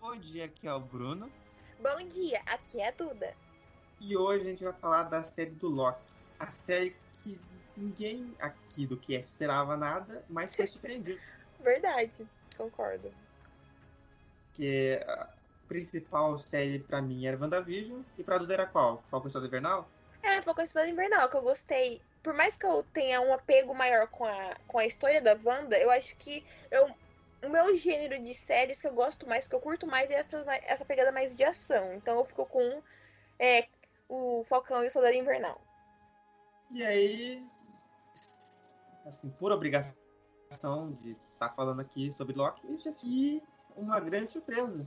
Bom dia, aqui é o Bruno. Bom dia, aqui é a Duda. E hoje a gente vai falar da série do Loki. A série que ninguém aqui do que esperava nada, mas foi surpreendido. Verdade, concordo. Porque a principal série pra mim era WandaVision e pra Duda era qual? Falcão Soldado Invernal? É, Falcão Soldado Invernal, que eu gostei. Por mais que eu tenha um apego maior com a, com a história da Wanda, eu acho que eu, o meu gênero de séries que eu gosto mais, que eu curto mais, é essa, essa pegada mais de ação. Então eu fico com é, o Falcão e o Soldado Invernal. E aí, assim, por obrigação de estar tá falando aqui sobre Loki, e uma grande surpresa.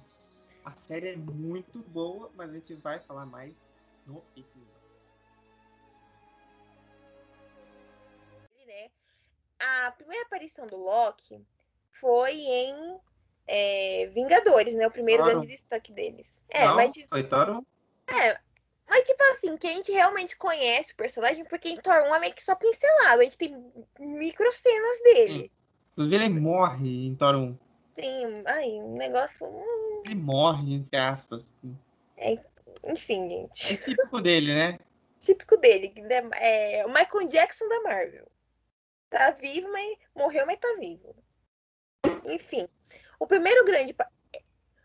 A série é muito boa, mas a gente vai falar mais no episódio. Né? A primeira aparição do Loki foi em é, Vingadores, né? O primeiro grande destaque deles. É, Não, mas. Foi Thor É, mas, tipo assim, que a gente realmente conhece o personagem, porque em Thor 1 é meio que só pincelado. A gente tem micro cenas dele. Inclusive, ele morre em Thor 1. Sim, aí, um negócio. Hum. Ele morre, entre aspas. É, enfim, gente. É típico dele, né? Típico dele. É o Michael Jackson da Marvel. Tá vivo, mas morreu, mas tá vivo. Enfim, o primeiro grande.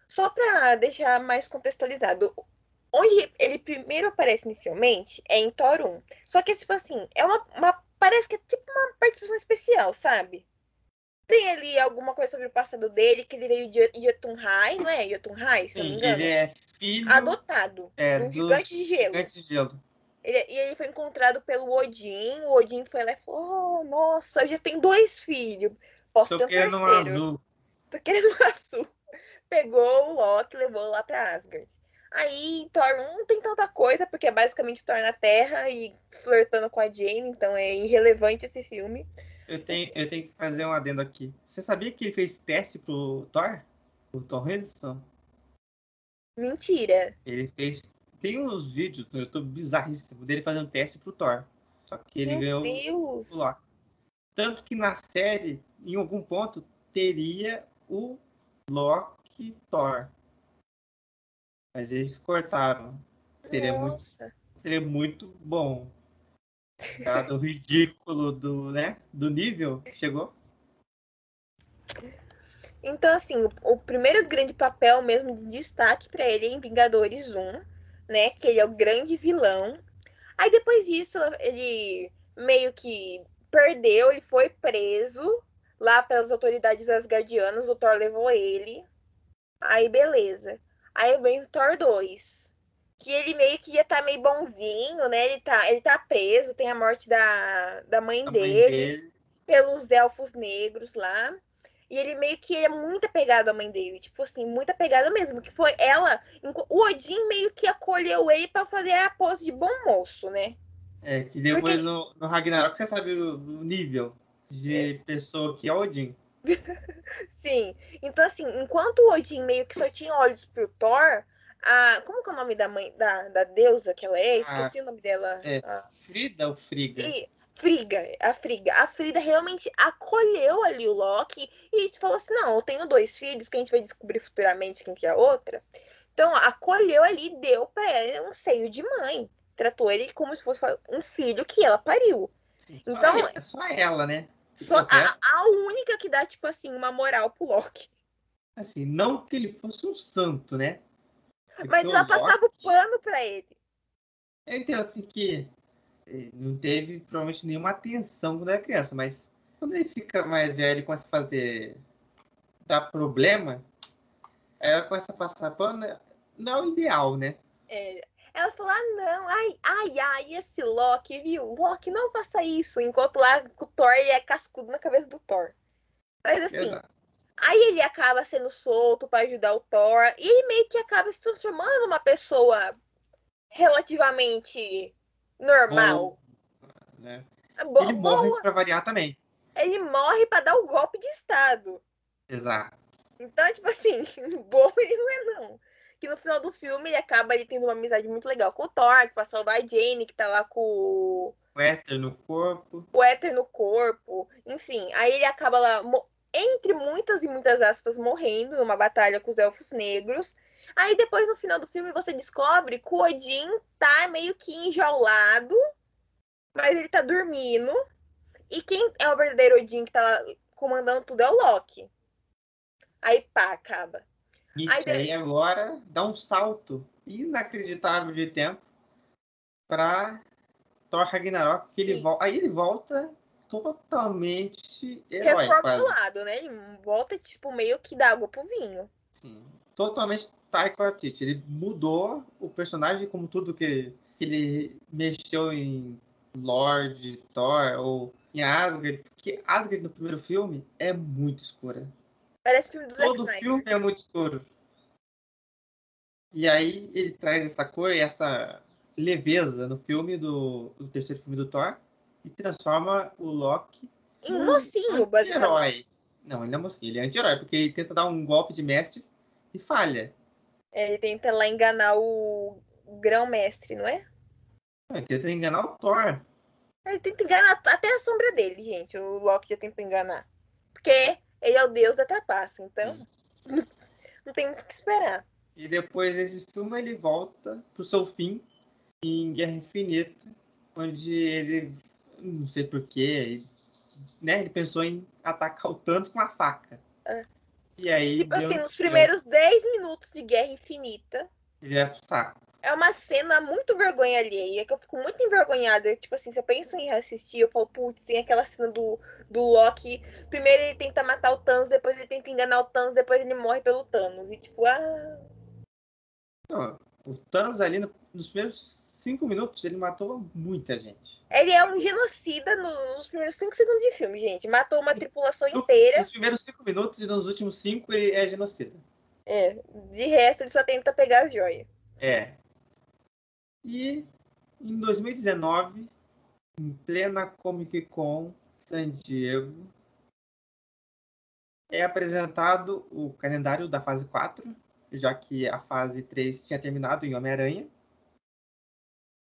Só para deixar mais contextualizado, onde ele primeiro aparece inicialmente é em Thor 1. Só que, tipo assim, é uma, uma. Parece que é tipo uma participação especial, sabe? Tem ali alguma coisa sobre o passado dele, que ele veio de Jotunheim, não é? Jotunheim, se Sim, não me engano. Ele é filho. Adotado. É, um gigante de gelo. Gigante de gelo. Ele, e ele foi encontrado pelo Odin. O Odin foi lá e falou: oh, Nossa, já tem dois filhos. Posso Tô um querendo. Um azul. Tô querendo um azul. Pegou o Loki e levou lá pra Asgard. Aí Thor não tem tanta coisa, porque é basicamente Thor na Terra e flertando com a Jane, então é irrelevante esse filme. Eu tenho, eu tenho que fazer um adendo aqui. Você sabia que ele fez teste pro Thor? O Thor Hiddleston? Mentira. Ele fez. Tem uns vídeos no YouTube bizarríssimos dele fazendo teste pro Thor. Só que ele Meu ganhou Deus. o Loki. Tanto que na série, em algum ponto, teria o Loki Thor. Mas eles cortaram. Seria muito, seria muito bom. Dado o ridículo do, né, do nível que chegou. Então, assim, o, o, primeiro grande papel mesmo de destaque para ele é em Vingadores 1, né? Que ele é o grande vilão. Aí depois disso, ele meio que perdeu, ele foi preso lá pelas autoridades asgardianas, o Thor levou ele. Aí beleza. Aí vem o Thor 2. Que ele meio que ia estar tá meio bonzinho, né? Ele tá, ele tá preso, tem a morte da, da mãe, A dele, mãe dele. pelos elfos negros lá. E ele meio que é muito apegado à mãe dele. Tipo assim, muito apegado mesmo. Que foi ela. O Odin meio que acolheu ele para fazer a pose de bom moço, né? É, que depois Porque- no, no Ragnarok você sabe o, o nível de pessoa que é Odin. Sim. Então, assim, enquanto o Odin meio que só tinha olhos pro Thor, a. Como que é o nome da mãe, da, da deusa que ela é? Esqueci o nome dela. É. A- Frida ou Friga? E Friga, a Friga. A Frida realmente acolheu ali o Loki e falou assim: não, eu tenho dois filhos que a gente vai descobrir futuramente quem que é a outra. Então, acolheu ali e deu pra ela um seio de mãe. Tratou ele como se fosse um filho que ela pariu. Sim, só, Então- é só ela, né? Só a, a única que dá, tipo assim, uma moral pro Loki. assim, não que ele fosse um santo, né? Mas Porque ela o passava o Loki- pano pra ele. Eu entendo assim que eh, não teve provavelmente nenhuma atenção quando era criança, mas quando ele fica mais velho e começa a fazer. dar problema, aí ela começa a passar pano, não é o ideal, né? É, ela falou: ah, não, ai, ai, ai, esse Loki, viu? Loki, não faça isso. Enquanto lá o Thor é cascudo na cabeça do Thor. Mas assim, Exato. aí ele acaba sendo solto pra ajudar o Thor. E ele meio que acaba se transformando numa pessoa relativamente normal. Né? Bo- Ele boa. morre pra variar também. Ele morre pra dar o golpe de Estado. Exato. Então, tipo assim, bom ele não é, não. Que no final do filme ele acaba ele tendo uma amizade muito legal com o Thor, que pra salvar a Jane, que tá lá com o- O éter no corpo. o éter no corpo. Enfim, aí ele acaba lá. entre muitas e muitas aspas, morrendo numa batalha com os elfos negros. Aí depois, no final do filme, você descobre que o Odin tá meio que enjaulado, mas ele tá dormindo. E quem é o verdadeiro Odin que tá lá comandando tudo é o Loki. Aí pá, acaba. Isso aí, agora dá um salto inacreditável de tempo para Thor Ragnarok, que ele volta. Aí ele volta totalmente herói. Reformulado, né? Ele volta, tipo, meio que dá água pro vinho. Sim. Totalmente Taika Waititi. Ele mudou o personagem como tudo que ele mexeu em Lord, Thor ou em Asgard. Porque Asgard no primeiro filme é muito escura. Parece filme do Todo filme é muito escuro. E aí ele traz essa cor e essa leveza no filme do, do terceiro filme do Thor e transforma o Loki em um mocinho, basicamente. Não, ele não é mocinho, ele é anti-herói, porque ele tenta dar um golpe de mestre e falha. É, ele tenta lá enganar o grão-mestre, não é? Ele tenta enganar o Thor. Ele tenta enganar até a sombra dele, gente. O Loki já tenta enganar. Porque ele é o deus da trapaça, então não tem muito o que esperar. E depois desse filme ele volta pro seu fim em Guerra Infinita, onde ele, não sei porquê, né, ele pensou em atacar o Thanos com a faca. É. E aí. Tipo assim, nos primeiros 10 minutos de Guerra Infinita. Ele é pro saco. É uma cena muito vergonha alheia, que eu fico muito envergonhada. Tipo assim, se eu penso em reassistir, eu falo, putz, tem aquela cena do, do Loki. Primeiro ele tenta matar o Thanos, depois ele tenta enganar o Thanos, depois ele morre pelo Thanos. E tipo, ah. Não, o Thanos ali nos primeiros cinco minutos ele matou muita gente. Ele é um genocida nos primeiros cinco segundos de filme, gente. Matou uma tripulação inteira. Nos primeiros cinco minutos e nos últimos cinco ele é genocida. É. De resto, ele só tenta pegar as joias. É. E em 2019, em plena Comic Con San Diego, é apresentado o calendário da fase 4, já que a fase 3 tinha terminado em Homem-Aranha.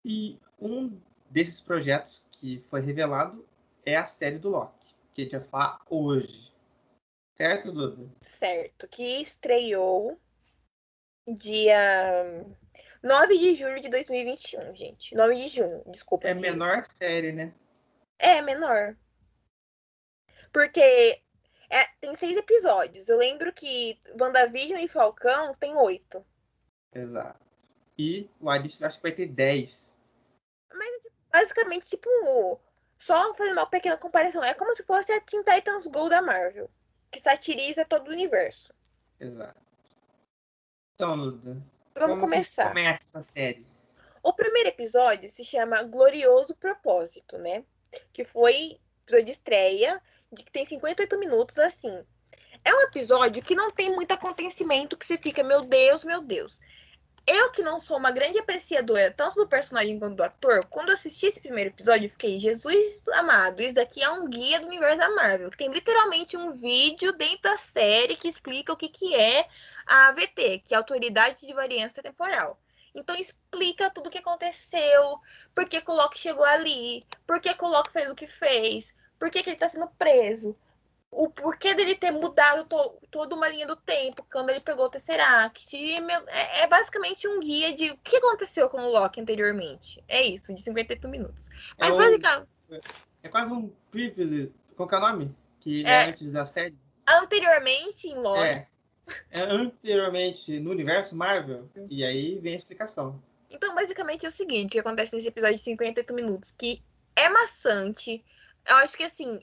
E um desses projetos que foi revelado é a série do Loki, que a gente vai falar hoje. Certo, Duda? Certo, que estreou dia 9 de julho de 2021, gente. 9 de junho, desculpa. É menor série, né? É, menor. Porque é, tem seis episódios. Eu lembro que WandaVision e Falcão tem oito. Exato. E o Alice acho que vai ter dez. Mas basicamente, tipo, só fazer uma pequena comparação. É como se fosse a Teen Titans Go da Marvel, que satiriza todo o universo. Exato. Então, Luda, vamos começar. começa a série? O primeiro episódio se chama Glorioso Propósito, né? Que foi episódio de estreia, de que tem 58 minutos, assim. É um episódio que não tem muito acontecimento, que você fica, meu Deus, meu Deus. Eu que não sou uma grande apreciadora tanto do personagem quanto do ator, quando assisti esse primeiro episódio, fiquei, Jesus amado, isso daqui é um guia do universo da Marvel. Tem literalmente um vídeo dentro da série que explica o que, que é a AVT, que é a Autoridade de Variância Temporal. Então explica tudo o que aconteceu, por que Loki chegou ali, por que Loki fez o que fez, por que, que ele está sendo preso, o porquê dele ter mudado to, toda uma linha do tempo quando ele pegou o Tesseract. É, é, basicamente um guia de o que aconteceu com o Loki anteriormente. É isso, de 58 minutos. Mas é basicamente. É quase um privilege. Qual que é o nome? Que é, é antes da série? Anteriormente em Loki. É. é anteriormente no universo Marvel. E aí vem a explicação. Então, basicamente é o seguinte: o que acontece nesse episódio de 58 minutos, que é maçante. Eu acho que assim,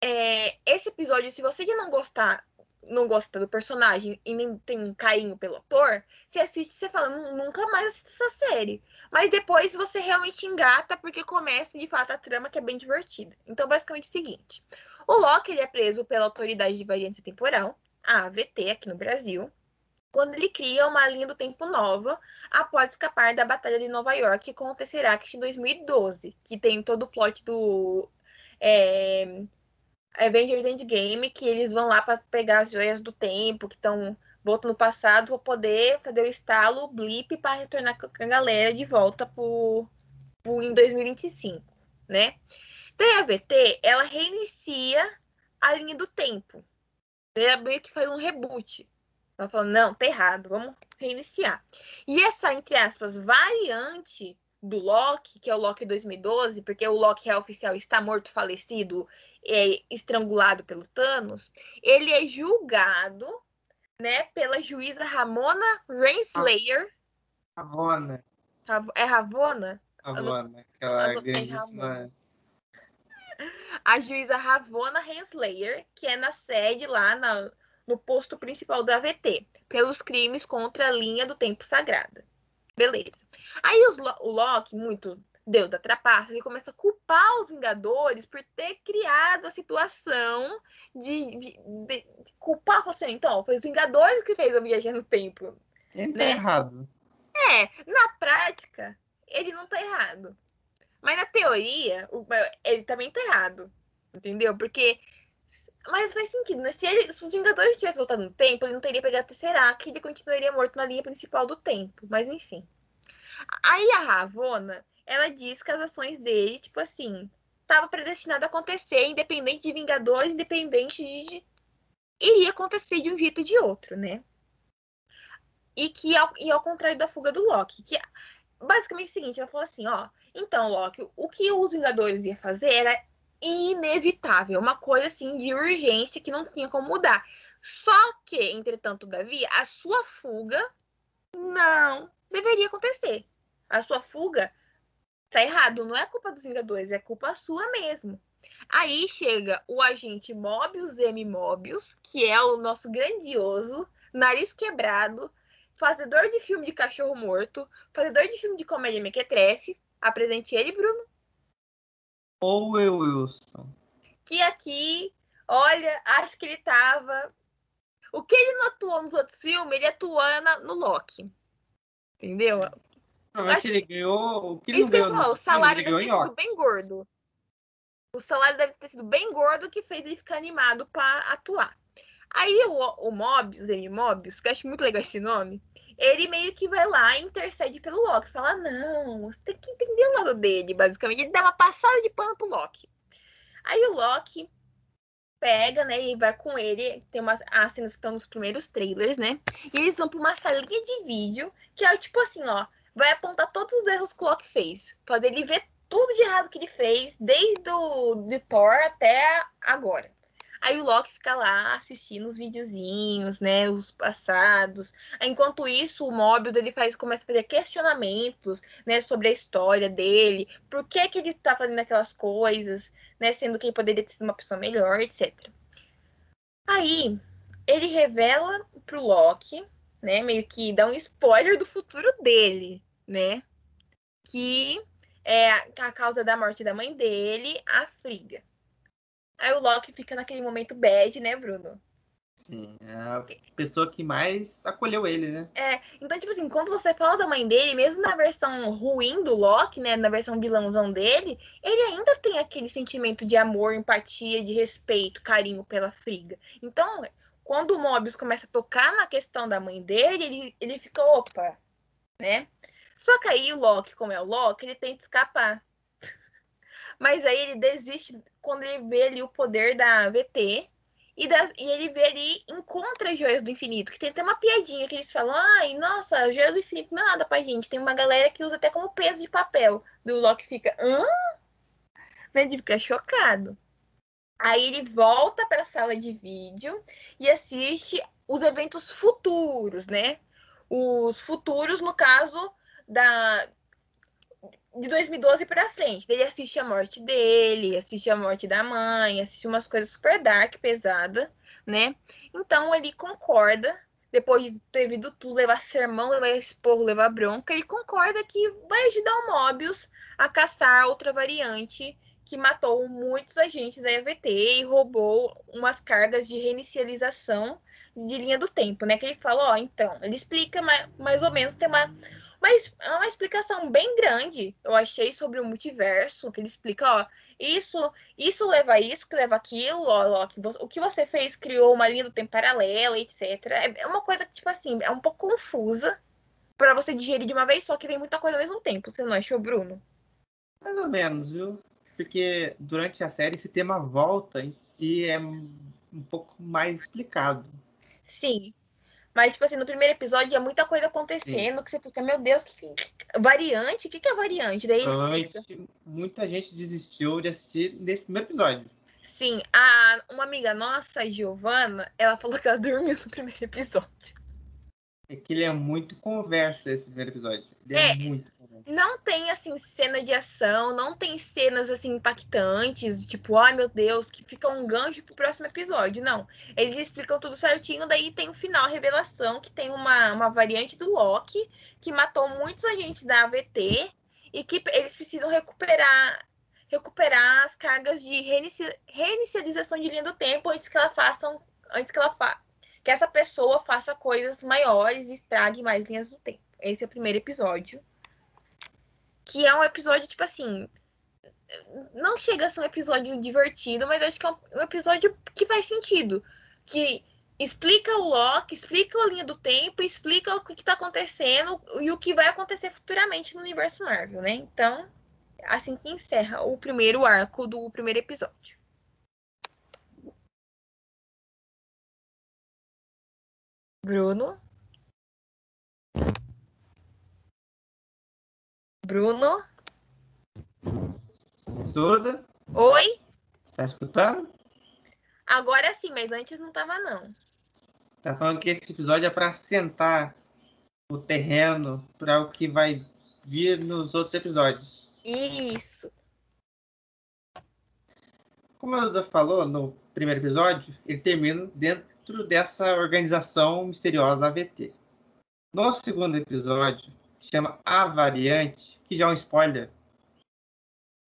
é, esse episódio, se você já não gostar, não gosta do personagem e nem tem um carinho pelo ator, você assiste e você fala, nunca mais assisto essa série. Mas depois você realmente engata porque começa de fato a trama que é bem divertida. Então, basicamente é o seguinte: o Loki ele é preso pela autoridade de variância temporal, a AVT, aqui no Brasil, quando ele cria uma linha do tempo nova após escapar da Batalha de Nova York com o Tesseract em 2012, que tem todo o plot do. É, Avengers Endgame, que eles vão lá para pegar as joias do tempo, que estão voltando no passado, para poder fazer o estalo, o blip, para retornar com a galera de volta pro, pro, em 2025, né? Então, a AVT, ela reinicia a linha do tempo, Ele meio que faz um reboot. Ela falou, não, tá errado, vamos reiniciar. E essa, entre aspas, variante do Loki, que é o Loki 2012, porque o Loki real oficial está morto, falecido, é, estrangulado pelo Thanos, ele é julgado, né, pela juíza Ramona Renslayer. Ravona. É Ravona? Ravona, aquela grandíssima... A juíza Ravona Renslayer, que é na sede lá na, no posto principal da AVT, pelos crimes contra a linha do tempo sagrada. Beleza. Aí os, o Loki, muito Deus da trapaça, ele começa a culpar os Vingadores por ter criado a situação de, de, de culpar você. Assim, então, foi os Vingadores que fez a viagem no tempo. Ele tá né? tá errado. É, na prática, ele não tá errado. Mas na teoria, ele também tá errado. Entendeu? Porque. Mas faz sentido, né? Se, ele, se os Vingadores tivessem voltado no tempo, ele não teria pegado o Tesseract e ele continuaria morto na linha principal do tempo. Mas enfim. Aí a Ravona, ela diz que as ações dele, tipo assim, estava predestinado a acontecer, independente de Vingadores, independente de. iria acontecer de um jeito ou de outro, né? E que, ao, e ao contrário da fuga do Loki, que basicamente é o seguinte, ela falou assim, ó, então, Loki, o que os Vingadores iam fazer era inevitável, uma coisa assim de urgência que não tinha como mudar. Só que, entretanto, Davi, a sua fuga não deveria acontecer. A sua fuga tá errado, não é culpa dos Vingadores, é culpa sua mesmo. Aí chega o agente Mobius M. Mobius, que é o nosso grandioso, nariz quebrado, fazedor de filme de cachorro morto, fazedor de filme de comédia mequetrefe. Apresente ele, Bruno. Owen Wilson. Que aqui, olha, acho que ele tava. O que ele não atuou nos outros filmes, ele atuou no Loki. Entendeu? Ele ganhou. O que Isso que eu falo, o salário deve ter sido bem gordo. O salário deve ter sido bem gordo que fez ele ficar animado para atuar. Aí o, o Mobius, ele Mobius, que eu acho muito legal esse nome, ele meio que vai lá e intercede pelo Loki. Fala, não, você tem que entender o lado dele, basicamente. Ele dá uma passada de pano pro Loki. Aí o Loki pega, né, e vai com ele. Tem umas as cenas que estão nos primeiros trailers, né? E eles vão pra uma salinha de vídeo, que é tipo assim, ó vai apontar todos os erros que o Loki fez. Pode ele ver tudo de errado que ele fez, desde o de Thor até agora. Aí o Loki fica lá assistindo os videozinhos, né, os passados. Enquanto isso, o Mobius ele faz começa a fazer questionamentos, né, sobre a história dele, por que que ele tá fazendo aquelas coisas, né, sendo que ele poderia ter sido uma pessoa melhor, etc. Aí ele revela pro Loki né? Meio que dá um spoiler do futuro dele, né? Que é a causa da morte da mãe dele, a Frigga. Aí o Loki fica naquele momento bad, né, Bruno? Sim, é a pessoa que mais acolheu ele, né? É, então, tipo assim, quando você fala da mãe dele, mesmo na versão ruim do Loki, né, na versão vilãozão dele, ele ainda tem aquele sentimento de amor, empatia, de respeito, carinho pela Frigga. Então, quando o Mobius começa a tocar na questão da mãe dele, ele, ele fica, opa, né? Só que aí o Loki, como é o Loki, ele tenta escapar. Mas aí ele desiste quando ele vê ali o poder da VT e, da, e ele vê ali, encontra as joias do infinito, que tem até uma piadinha que eles falam, ai, nossa, as joias do infinito não é nada pra gente. Tem uma galera que usa até como peso de papel. Do Loki fica, hã? Né? Ele fica chocado. Aí ele volta para a sala de vídeo e assiste os eventos futuros, né? Os futuros, no caso, da de 2012 para frente. Ele assiste a morte dele, assiste a morte da mãe, assiste umas coisas super dark, pesada, né? Então ele concorda, depois de ter vindo tudo, levar sermão, levar esporro, levar bronca, ele concorda que vai ajudar o Mobius a caçar outra variante que matou muitos agentes da EVT e roubou umas cargas de reinicialização de linha do tempo, né? Que ele fala, ó, então, ele explica mais, mais ou menos, tem uma, mas é uma explicação bem grande, eu achei, sobre o multiverso, que ele explica, ó, isso, isso leva a isso, que leva aquilo, ó, ó que você, o que você fez criou uma linha do tempo paralela, etc. É, é uma coisa que, tipo assim, é um pouco confusa para você digerir de uma vez só, que vem muita coisa ao mesmo tempo, você não achou, Bruno? Mais ou menos, viu? Porque durante a série esse tema volta e é um pouco mais explicado. Sim. Mas, tipo assim, no primeiro episódio é muita coisa acontecendo Sim. que você fica, meu Deus, que... variante? O que, que é variante? Daí Antes, muita gente desistiu de assistir nesse primeiro episódio. Sim, a, uma amiga nossa, a Giovana, ela falou que ela dormiu no primeiro episódio. É que ele é muito conversa esse primeiro episódio. Ele é, é muito conversa. Não tem, assim, cena de ação, não tem cenas, assim, impactantes, tipo, ai meu Deus, que fica um gancho pro próximo episódio. Não. Eles explicam tudo certinho, daí tem o final, a revelação, que tem uma, uma variante do Loki, que matou muitos agentes da AVT, e que eles precisam recuperar recuperar as cargas de reinici reinicialização de linha do tempo antes que ela faça antes que ela fa que essa pessoa faça coisas maiores e estrague mais linhas do tempo. Esse é o primeiro episódio. Que é um episódio, tipo assim. Não chega a ser um episódio divertido, mas acho que é um episódio que faz sentido. Que explica o Loki, explica a linha do tempo, explica o que está acontecendo e o que vai acontecer futuramente no universo Marvel, né? Então, assim que encerra o primeiro arco do primeiro episódio. Bruno? Bruno? Tudo? Oi? Tá escutando? Agora sim, mas antes não tava não. Tá falando que esse episódio é para sentar o terreno para o que vai vir nos outros episódios. Isso. Como a Duda falou no primeiro episódio, ele termina dentro dentro dessa organização misteriosa AVT. No segundo episódio, que chama A Variante, que já é um spoiler,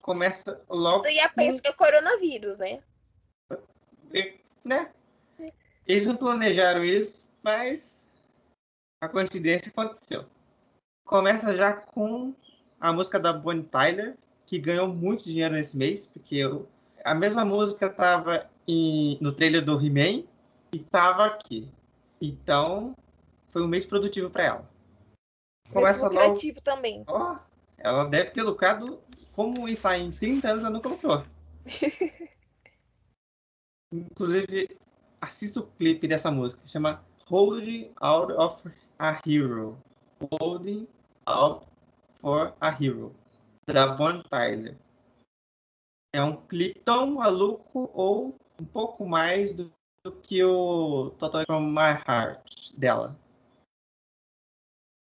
começa logo. Você ia pensar que é o coronavírus, né? Né? Eles não planejaram isso, mas a coincidência aconteceu. Começa já com a música da Bonnie Tyler, que ganhou muito dinheiro nesse mês, porque eu... a mesma música estava no trailer do He-Man e estava aqui. Então, foi um mês produtivo para ela. Começa mês lucrativo logo... também. Oh, ela deve ter lucrado como isso aí em 30 anos ela nunca lucrou. Inclusive, assista o clipe dessa música. Chama Holding Out of a Hero. Holding Out for a Hero. Da Bonnie Tyler. É um clipe tão maluco ou um pouco mais do do que o Total From My Heart dela.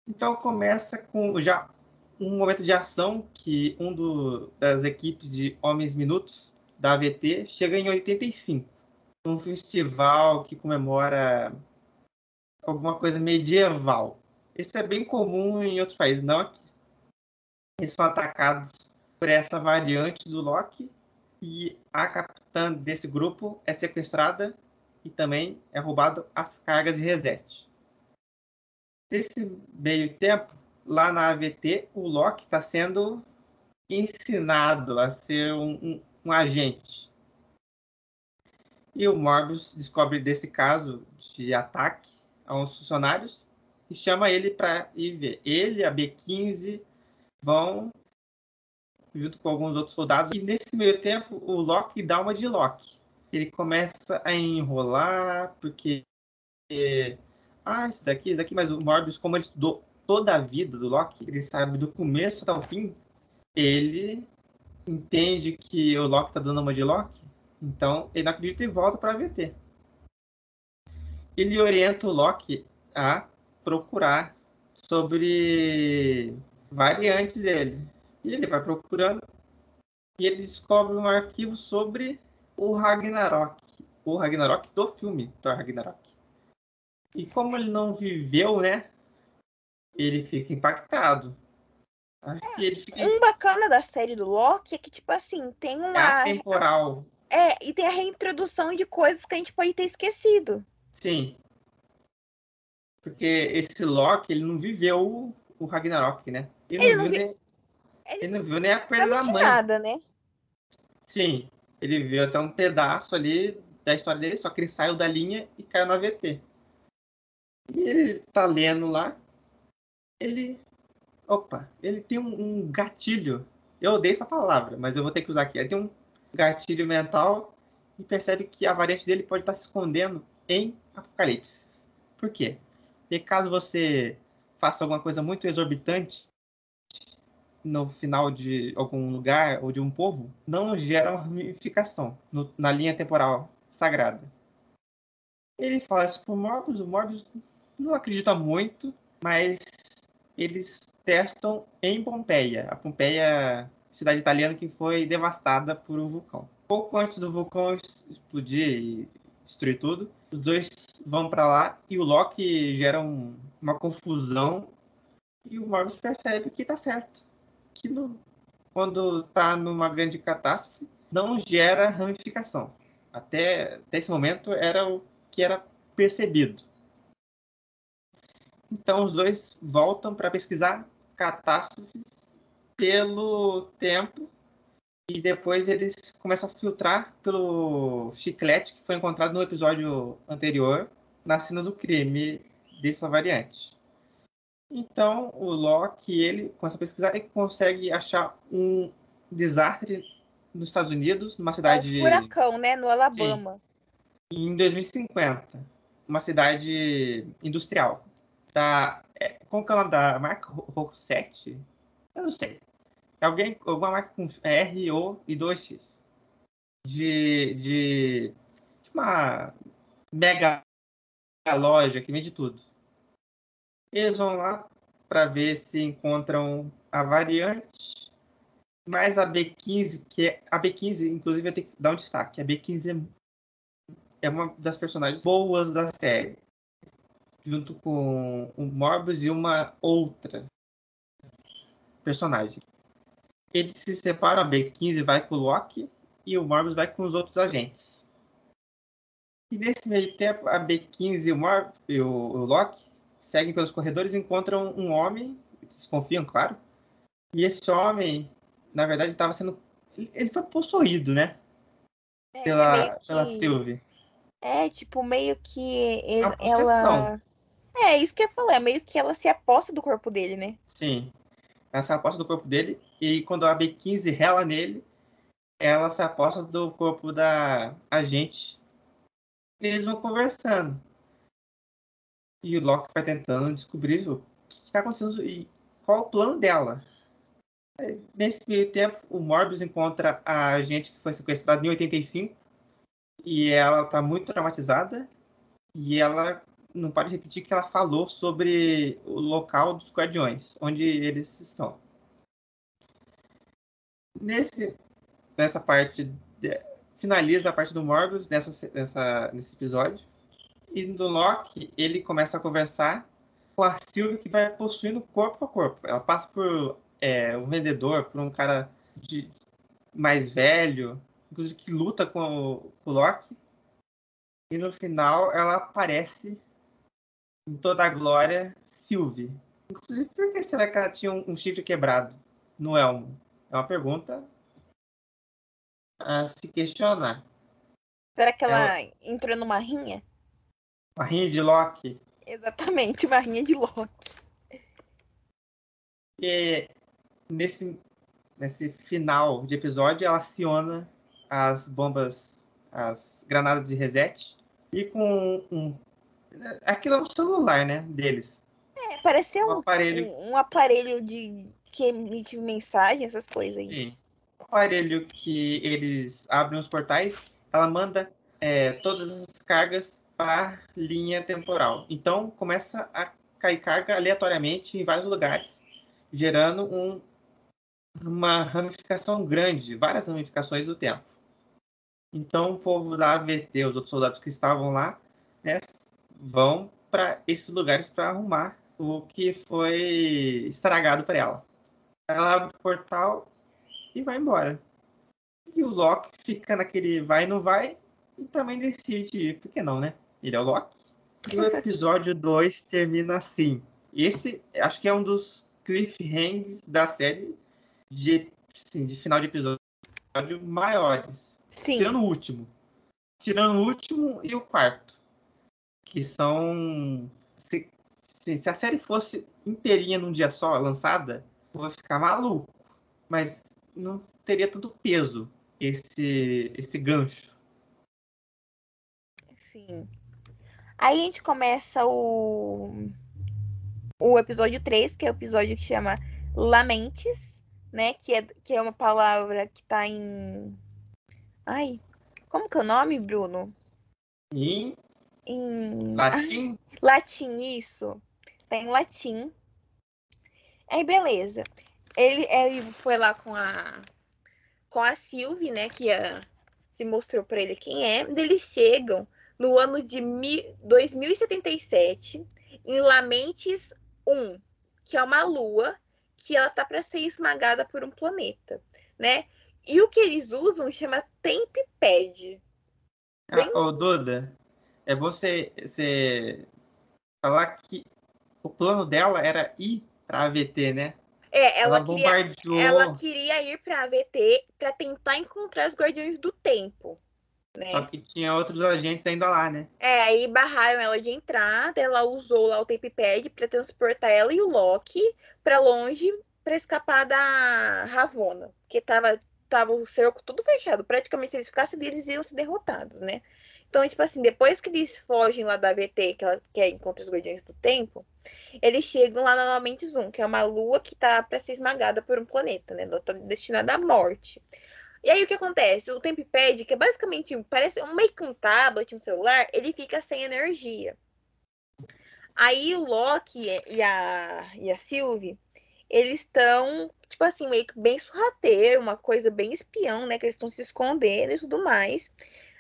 Então começa com já um momento de ação que um do, das equipes de Homens Minutos da AVT chega em 85, um festival que comemora alguma coisa medieval. Isso é bem comum em outros países, não aqui. Eles são atacados por essa variante do Loki e a capitã desse grupo é sequestrada e também é roubado as cargas de reset. Nesse meio tempo, lá na AVT, o Loki está sendo ensinado a ser um, um, um, agente. E o Morbius descobre desse caso de ataque a uns funcionários e chama ele para ir ver. Ele, a B-15, vão junto com alguns outros soldados. E nesse meio tempo, o Loki dá uma de Loki ele começa a enrolar, porque. Ah, isso daqui, isso daqui, mas o Morbius, como ele estudou toda a vida do Loki, ele sabe do começo até o fim, ele entende que o Loki tá dando uma de Loki, então ele não acredita e volta para VT. Ele orienta o Loki a procurar sobre variantes dele. E ele vai procurando e ele descobre um arquivo sobre o Ragnarok. O Ragnarok do filme Thor Ragnarok. E como ele não viveu, né? Ele fica impactado. Acho é, que ele fica... Um bacana da série do Loki é que, tipo assim, tem uma. É temporal. É, e tem a reintrodução de coisas que a gente pode ter esquecido. Sim. Porque esse Loki, ele não viveu o Ragnarok, né? Ele, ele não, viu vi... nem... ele... ele... não viu nem a perda da mãe. nada, né? Sim ele viu até um pedaço ali da história dele, só que ele saiu da linha e caiu na VT. E ele tá lendo lá, ele. Opa, ele tem um, um gatilho. Eu odeio essa palavra, mas eu vou ter que usar aqui. Ele tem um gatilho mental e percebe que a variante dele pode estar se escondendo em Apocalipse. Por quê? Porque caso você faça alguma coisa muito exorbitante no final de algum lugar ou de um povo, não gera uma ramificação no, na linha temporal sagrada. Ele fala isso pro Morbius, o Morbius não acredita muito, mas eles testam em Pompeia. A Pompeia, cidade italiana que foi devastada por um vulcão. Pouco antes do vulcão explodir e destruir tudo, os dois vão para lá e o Loki gera um, uma confusão e o Morbius percebe que tá certo. Que no, quando tá numa grande catástrofe, não gera ramificação. Até, até esse momento era o que era percebido. Então os dois voltam para pesquisar catástrofes pelo tempo e depois eles começam a filtrar pelo chiclete que foi encontrado no episódio anterior na cena do crime dessa variante. Então o Loki ele começa a pesquisar e consegue achar um desastre nos Estados Unidos, numa cidade. É um furacão, né? No Alabama. Sim. Em 2050. Uma cidade industrial da. É, como que é o nome da marca? Rosset? Eu não sei. É alguém, alguma marca com R, O e 2X. De, de, de uma mega loja que vende tudo. Eles vão lá para ver se encontram a variante, mais a B15, que é a B15, inclusive, eu tenho que dar um destaque. A B15 é, é uma das personagens boas da série junto com o Morbius e uma outra personagem. Eles se separam, a B15 vai com o Loki e o Morbius vai com os outros agentes. E nesse meio tempo, a B15 e o, Mor e o, o Loki seguem pelos corredores e encontram um homem, desconfiam, claro. E esse homem, na verdade, estava sendo. Ele foi possuído, né? É, pela, que... pela Sylvie. É, tipo, meio que ele, ela. É, isso que eu ia falar, é meio que ela se aposta do corpo dele, né? Sim. Ela se aposta do corpo dele e quando a B15 rela nele, ela se aposta do corpo da agente. E eles vão conversando. E o Loki vai tentando descobrir o que está acontecendo e qual o plano dela. Nesse meio tempo, o Morbius encontra a agente que foi sequestrada em 85 e ela está muito traumatizada e ela não pode repetir que ela falou sobre o local dos guardiões, onde eles estão. Nesse, nessa parte, de, finaliza a parte do Morbius nessa, nessa, nesse episódio. E no Loki, ele começa a conversar com a Sylvie que vai possuindo corpo a corpo. Ela passa por é, um vendedor, por um cara de, mais velho, inclusive que luta com o, com o Loki. E no final ela aparece em toda a glória, Sylvie. Inclusive, por que será que ela tinha um, um chifre quebrado no elmo? É uma pergunta a se questionar. Será que ela, ela... entrou numa rinha? Uma rinha de Loki? Exatamente, uma rinha de Loki. E nesse, nesse final de episódio, ela aciona as bombas, as granadas de reset. E com um Aquilo é um celular, né? Deles. É, parece um, um aparelho, um, um, aparelho de que emite mensagem, essas coisas aí. Sim. O aparelho que eles abrem os portais, ela manda é, todas as cargas para linha temporal. Então começa a cair carga aleatoriamente em vários lugares, gerando um, uma ramificação grande, várias ramificações do tempo. Então o povo da AVT, os outros soldados que estavam lá, né, vão para esses lugares para arrumar o que foi estragado para ela. Ela abre o portal e vai embora. E o Loki fica naquele vai e não vai e também decide. Por que não, né? Ele é o Loki. E o episódio 2 termina assim. Esse acho que é um dos cliffhangers da série de, sim, de final de episódio maiores. Sim. Tirando o último. Tirando o último e o quarto que são. Se, se, se, a série fosse inteirinha num dia só, lançada, eu vou ficar maluco. Mas não teria tanto peso esse, esse gancho. Sim. Aí a gente começa o, o episódio 3, que é o episódio que chama Lamentes, né? Que é, que é uma palavra que tá em. Ai, como que é o nome, Bruno? Em Em latim? latim, isso. Tá em latim. Aí, beleza. Ele, ele foi lá com a com a Sylvie, né? Que a, se mostrou pra ele quem é. Eles chegam no ano de mi, 2077 em Lamentes 1, que é uma lua que ela tá para ser esmagada por um planeta, né? E o que eles usam chama Tempad. Bem- Ah, ô, Duda, é você, você falar que o plano dela era ir pra AVT, né? É, ela, Ela queria, bombardeou. ela queria ir para AVT para tentar encontrar os Guardiões do Tempo, né? Só que tinha outros agentes ainda lá, né? É, aí barraram ela de entrar, daí ela usou lá o Tempad para transportar ela e o Loki para longe para escapar da Ravonna, porque tava tava o cerco tudo fechado, praticamente se eles ficassem ali, eles iam ser derrotados, né? Então, tipo assim, depois que eles fogem lá da VT, que ela que é encontra os Guardiões do Tempo, eles chegam lá na Lamentes 1, que é uma lua que tá para ser esmagada por um planeta, né? Ela tá destinada à morte. E aí o que acontece? O Tempad, que é basicamente parece um meio que um tablet, um celular, ele fica sem energia. Aí o Loki e a, e a Sylvie, eles estão, tipo assim, meio que bem sorrateiro, uma coisa bem espião, né? Que eles estão se escondendo e tudo mais.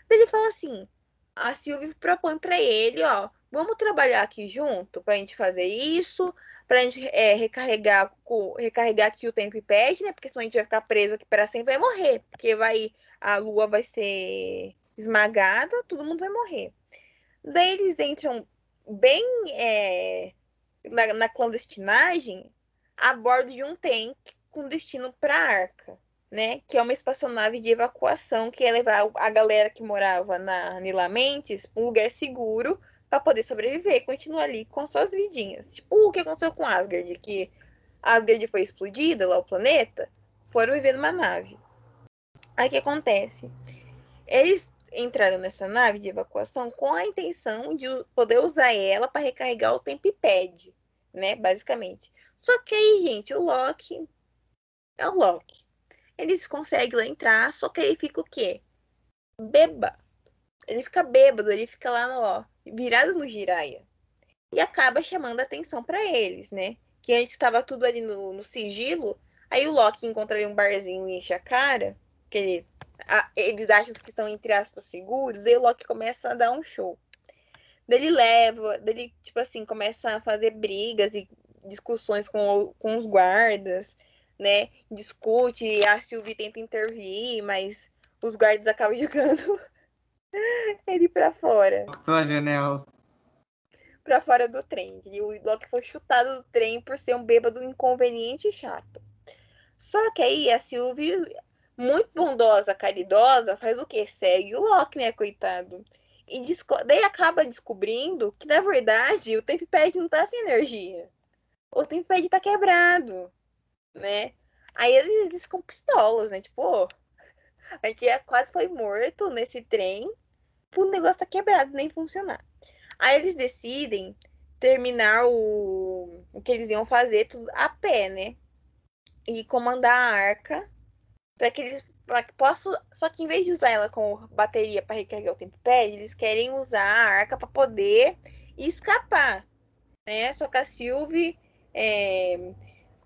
Ele fala assim: a Sylvie propõe pra ele, ó, vamos trabalhar aqui junto pra gente fazer isso, pra gente é, recarregar, recarregar aqui o tempo e pede, né? Porque senão a gente vai ficar preso aqui para sempre, vai morrer, porque vai a lua vai ser esmagada, todo mundo vai morrer. Daí eles entram bem é, na, na clandestinagem a bordo de um tanque com destino para Arca, né? Que é uma espaçonave de evacuação que ia levar a galera que morava na Nilamentes para um lugar seguro para poder sobreviver continuar ali com suas vidinhas. Tipo o que aconteceu com Asgard, que Asgard foi explodida lá o planeta, foram viver numa nave. Aí o que acontece? Eles entraram nessa nave de evacuação com a intenção de poder usar ela para recarregar o Tempad, né? Basicamente. Só que aí, gente, o Loki é o Loki. Eles conseguem lá entrar, só que ele fica o quê? Beba. Ele fica bêbado, ele fica lá no, ó, virado no giraia. E acaba chamando a atenção para eles, né? Que antes estava tudo ali no, no sigilo. Aí o Loki encontra ali um barzinho e enche a cara. Que ele, a- eles acham que estão, entre aspas, seguros. E o Loki começa a dar um show. Daí ele leva, daí ele, tipo assim, começa a fazer brigas e discussões com, com os guardas, né? Discute, a Sylvie tenta intervir, mas os guardas acabam jogando ele pra fora Pela janela. pra fora do trem. E o Loki foi chutado do trem por ser um bêbado inconveniente e chato. Só que aí a Sylvie, muito bondosa, caridosa, faz o quê? Segue o Loki, né, coitado. E daí acaba descobrindo que, na verdade, o Tempad não tá sem energia. O Tempad tá quebrado, né? Aí eles, eles ficam pistolas, né? Tipo, "Ô, a gente quase foi morto nesse trem, o negócio tá quebrado, nem funcionar. Aí eles decidem terminar o, o que eles iam fazer tudo a pé, né? E comandar a arca para que eles pra que possam, só que em vez de usar ela como bateria para recarregar o tempo pad, eles querem usar a arca para poder escapar, né? Só que a Sylvie é,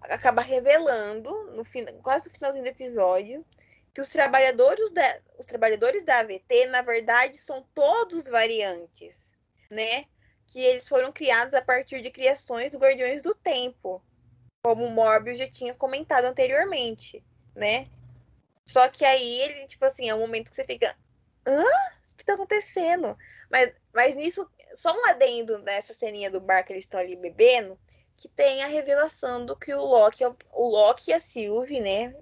acaba revelando no final, quase no finalzinho do episódio que os trabalhadores da, os trabalhadores da AVT, na verdade, são todos variantes, né? Que eles foram criados a partir de criações do Guardiões do Tempo, como o Morbius já tinha comentado anteriormente, né? Só que aí ele, tipo assim, é um momento que você fica. Hã? O que tá acontecendo? Mas, mas nisso, só um adendo nessa ceninha do bar que eles estão ali bebendo, que tem a revelação do que o Loki, o Loki e a Sylvie, né?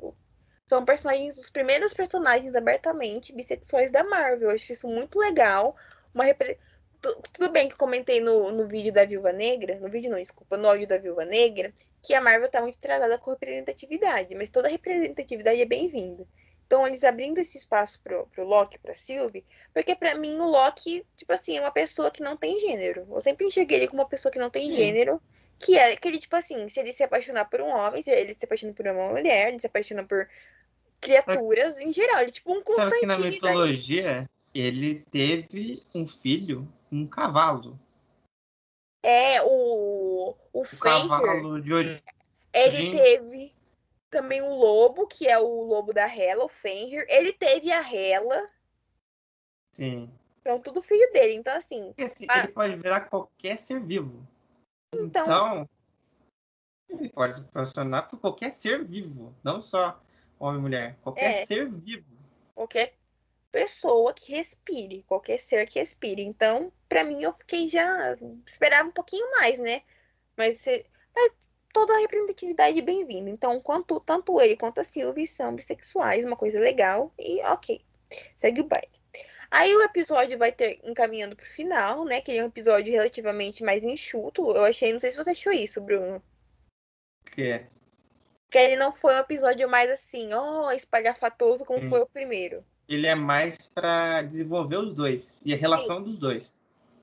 São personagens, os primeiros personagens abertamente bissexuais da Marvel. Eu acho isso muito legal. Uma repre... Tudo bem que eu comentei no, no vídeo da Viúva Negra, no vídeo não, desculpa, no áudio da Viúva Negra, que a Marvel tá muito atrasada com representatividade, mas toda representatividade é bem-vinda. estão eles abrindo esse espaço pro, pro Loki, pra Sylvie, porque para mim o Loki, tipo assim, é uma pessoa que não tem gênero. Eu sempre enxerguei ele como uma pessoa que não tem Sim. gênero, que é aquele, tipo assim, se ele se apaixonar por um homem, se ele se apaixona por uma mulher, ele se apaixona por criaturas em geral. Ele é tipo um Constantine. Sabe que na mitologia ele teve um filho, um cavalo. É, o. O, o cavalo de origem. Ele teve também o lobo, que é o lobo da Hela, o Fenrir. Ele teve a Hela. Sim. Então, tudo filho dele. Então, assim. Assim, a... Ele pode virar qualquer ser vivo. Então, então ele pode funcionar por qualquer ser vivo. Não só homem e mulher. Qualquer é, ser vivo. Qualquer pessoa que respire. Qualquer ser que respire. Então, para mim, eu fiquei já. Esperava um pouquinho mais, né? Mas, mas toda a representatividade bem-vinda. Então, quanto, tanto ele quanto a Sylvie são bissexuais, uma coisa legal. E ok, segue o baile. Aí o episódio vai ter encaminhando pro final, né? Que ele é um episódio relativamente mais enxuto. Eu achei, não sei se você achou isso, Bruno. Que é? Que ele não foi um episódio mais assim, ó, oh, espalhafatoso como Sim. foi o primeiro. Ele é mais para desenvolver os dois e a relação Sim. dos dois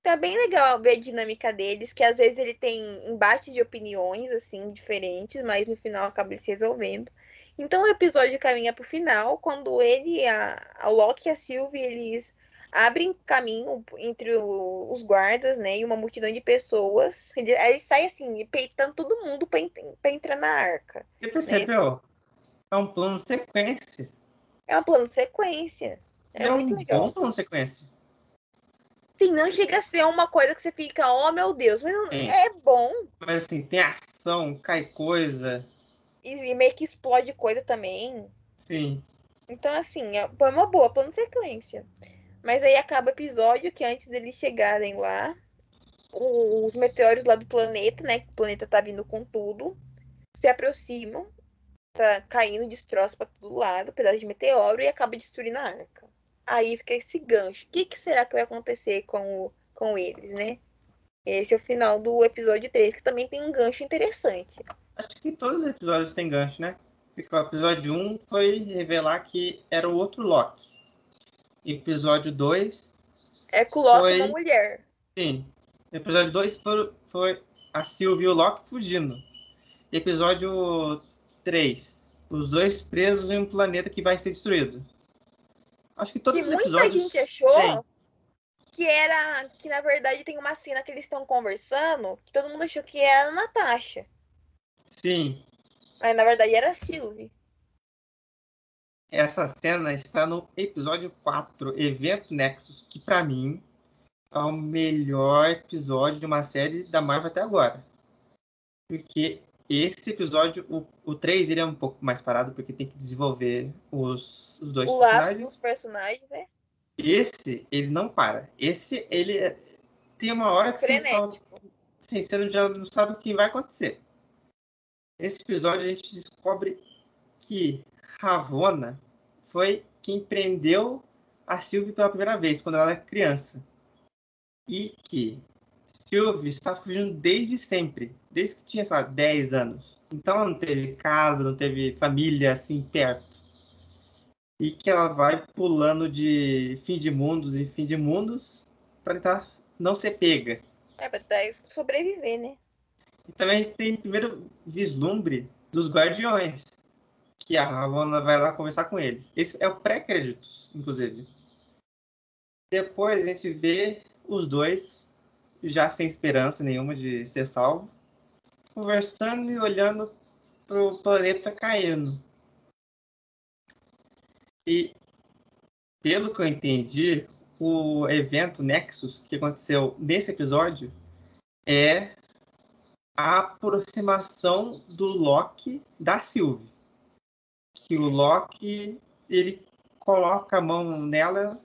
tá bem legal ver a dinâmica deles, que às vezes ele tem embates de opiniões, assim, diferentes, mas no final acaba se resolvendo. Então o episódio caminha pro final, quando ele, a, a Loki e a Sylvie, eles abrem caminho entre o, os guardas, né, e uma multidão de pessoas. Ele, sai assim, peitando todo mundo para entrar na arca. Você né? percebeu? Né? É um plano sequência. É um plano sequência. É, é um legal. bom plano sequência. Sim, não chega a ser uma coisa que você fica, oh meu Deus, mas Sim. é bom. Mas assim, tem ação, cai coisa. E, e meio que explode coisa também. Sim. Então, assim, é, foi uma boa plano sequência. Mas aí acaba o episódio que antes deles chegarem lá, os meteoros lá do planeta, né? Que o planeta tá vindo com tudo, se aproximam, tá caindo destroços pra todo lado, pedaço de meteoro, e acaba destruindo a arca aí fica esse gancho. O que, que será que vai acontecer com, o, com eles, né? Esse é o final do episódio 3, que também tem um gancho interessante. Acho que todos os episódios têm gancho, né? Porque o episódio 1 foi revelar que era o outro Loki. Episódio 2. É com o Loki foi... uma mulher. Sim. Episódio 2 foi, foi a Sylvie e o Loki fugindo. Episódio 3. Os dois presos em um planeta que vai ser destruído. Acho que todos que os episódios... muita gente achou que era que na verdade tem uma cena que eles estão conversando que todo mundo achou que era a Natasha. Sim. Mas na verdade era a Sylvie. Essa cena está no episódio 4, Evento Nexus, que para mim é o melhor episódio de uma série da Marvel até agora. Porque esse episódio, o, o 3, ele é um pouco mais parado, porque tem que desenvolver os, os dois o personagens. dos personagens, né? Esse, ele não para. Esse, ele é, tem uma hora que você, fala, sim, você já não sabe o que vai acontecer. Nesse episódio, a gente descobre que Ravona foi quem prendeu a Sylvie pela primeira vez, quando ela era criança. E que Sylvie está fugindo desde sempre, desde que tinha, sei lá, 10 anos. Então ela não teve casa, não teve família assim perto. E que ela vai pulando de fim de mundos em fim de mundos para tentar não ser pega. É, pra sobreviver, né? E também a gente tem o primeiro vislumbre dos guardiões. Que a Ravonna vai lá conversar com eles. Esse é o pré-créditos, inclusive. Depois a gente vê os dois já sem esperança nenhuma de ser salvo, conversando e olhando para o planeta caindo. E, pelo que eu entendi, o evento Nexus que aconteceu nesse episódio é a aproximação do Loki da Sylvie. Que o Loki ele coloca a mão nela.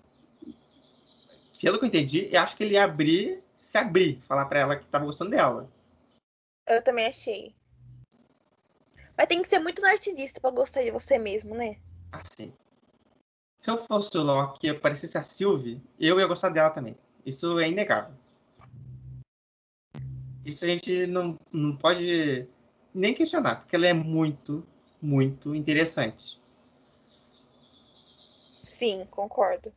Pelo que eu entendi, eu acho que ele ia abrir se abrir, falar para ela que tava gostando dela. Eu também achei. Mas tem que ser muito narcisista para gostar de você mesmo, né? Assim. Se eu fosse o Loki e eu parecesse a Sylvie, eu ia gostar dela também. Isso é inegável. Isso a gente não, não pode nem questionar, porque ela é muito, muito interessante. Sim, concordo.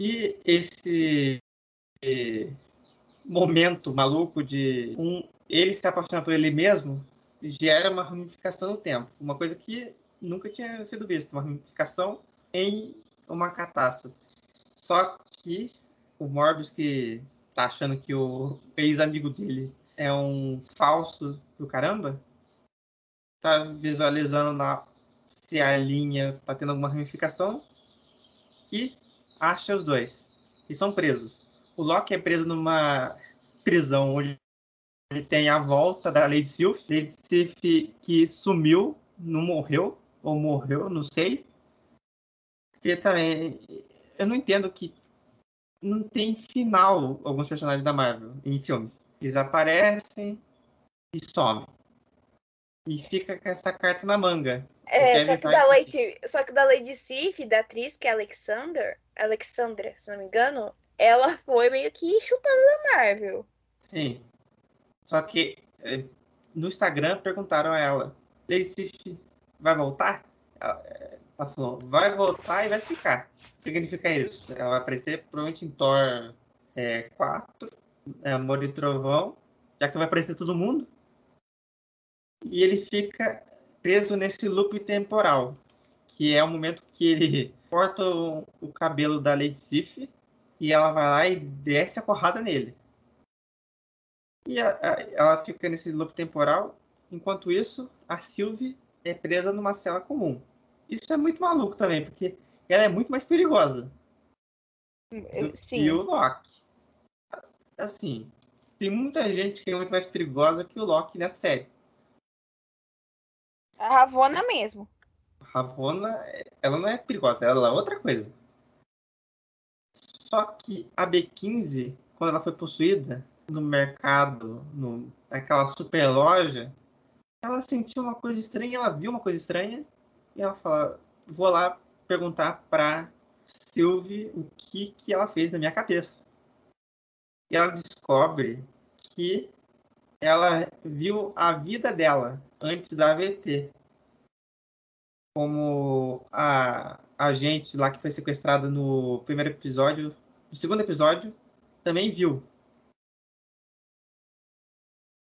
E esse momento maluco de um ele se apaixonar por ele mesmo gera uma ramificação no tempo. Uma coisa que nunca tinha sido vista, uma ramificação em uma catástrofe. Só que o Morbius que tá achando que o ex-amigo dele é um falso do caramba, tá visualizando lá se a linha tá tendo alguma ramificação e acha os dois. E são presos. O Loki é preso numa prisão onde ele tem a volta da Lady Sylph. Lady Sylph que sumiu, não morreu, ou morreu, não sei. Porque também, eu não entendo que não tem final alguns personagens da Marvel em filmes. Eles aparecem e somem. E fica com essa carta na manga. É, só que, da Lady, só que da Lady Sif, da atriz, que é Alexander, Alexandra, se não me engano, ela foi meio que chupada da Marvel. Sim. Só que é, no Instagram perguntaram a ela, Lady Sif vai voltar? Ela, ela falou, vai voltar e vai ficar. Significa isso. Ela vai aparecer provavelmente em Thor é, 4, é, Amor e Trovão, já que vai aparecer todo mundo. E ele fica preso nesse loop temporal, que é o momento que ele corta o, o cabelo da Lady Sif e ela vai lá e desce a porrada nele. E a, a, ela fica nesse loop temporal. Enquanto isso, a Sylvie é presa numa cela comum. Isso é muito maluco também, porque ela é muito mais perigosa. Do Sim. que o Loki. Assim, tem muita gente que é muito mais perigosa que o Loki nessa série. A Ravona mesmo. Ravona, ela não é perigosa, ela é outra coisa. Só que a B15, quando ela foi possuída no mercado, no, naquela super loja, ela sentiu uma coisa estranha, ela viu uma coisa estranha e ela fala: vou lá perguntar pra Sylvie o que, que ela fez na minha cabeça. E ela descobre que ela viu a vida dela antes da AVT. Como a, a gente lá que foi sequestrada no primeiro episódio, no segundo episódio, também viu.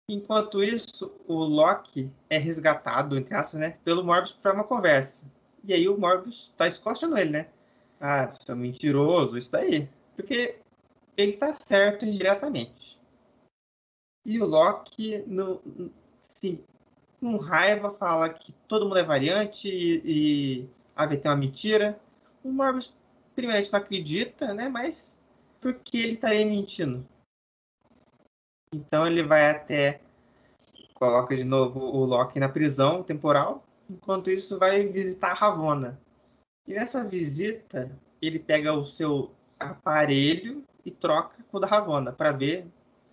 Enquanto isso, o Loki é resgatado, entre aspas, né, pelo Morbius para uma conversa. E aí o Morbius tá esculachando ele, né? Ah, você é mentiroso, isso daí. Porque ele tá certo indiretamente. E o Loki, no, sim, com raiva, fala que todo mundo é variante e, e a VT é uma mentira. O Morbius, primeiramente, não acredita, né? Mas porque ele estaria mentindo? Então ele vai até. Coloca de novo o Loki na prisão temporal. Enquanto isso, vai visitar a Ravona. E nessa visita, ele pega o seu aparelho e troca com o da Ravona para ver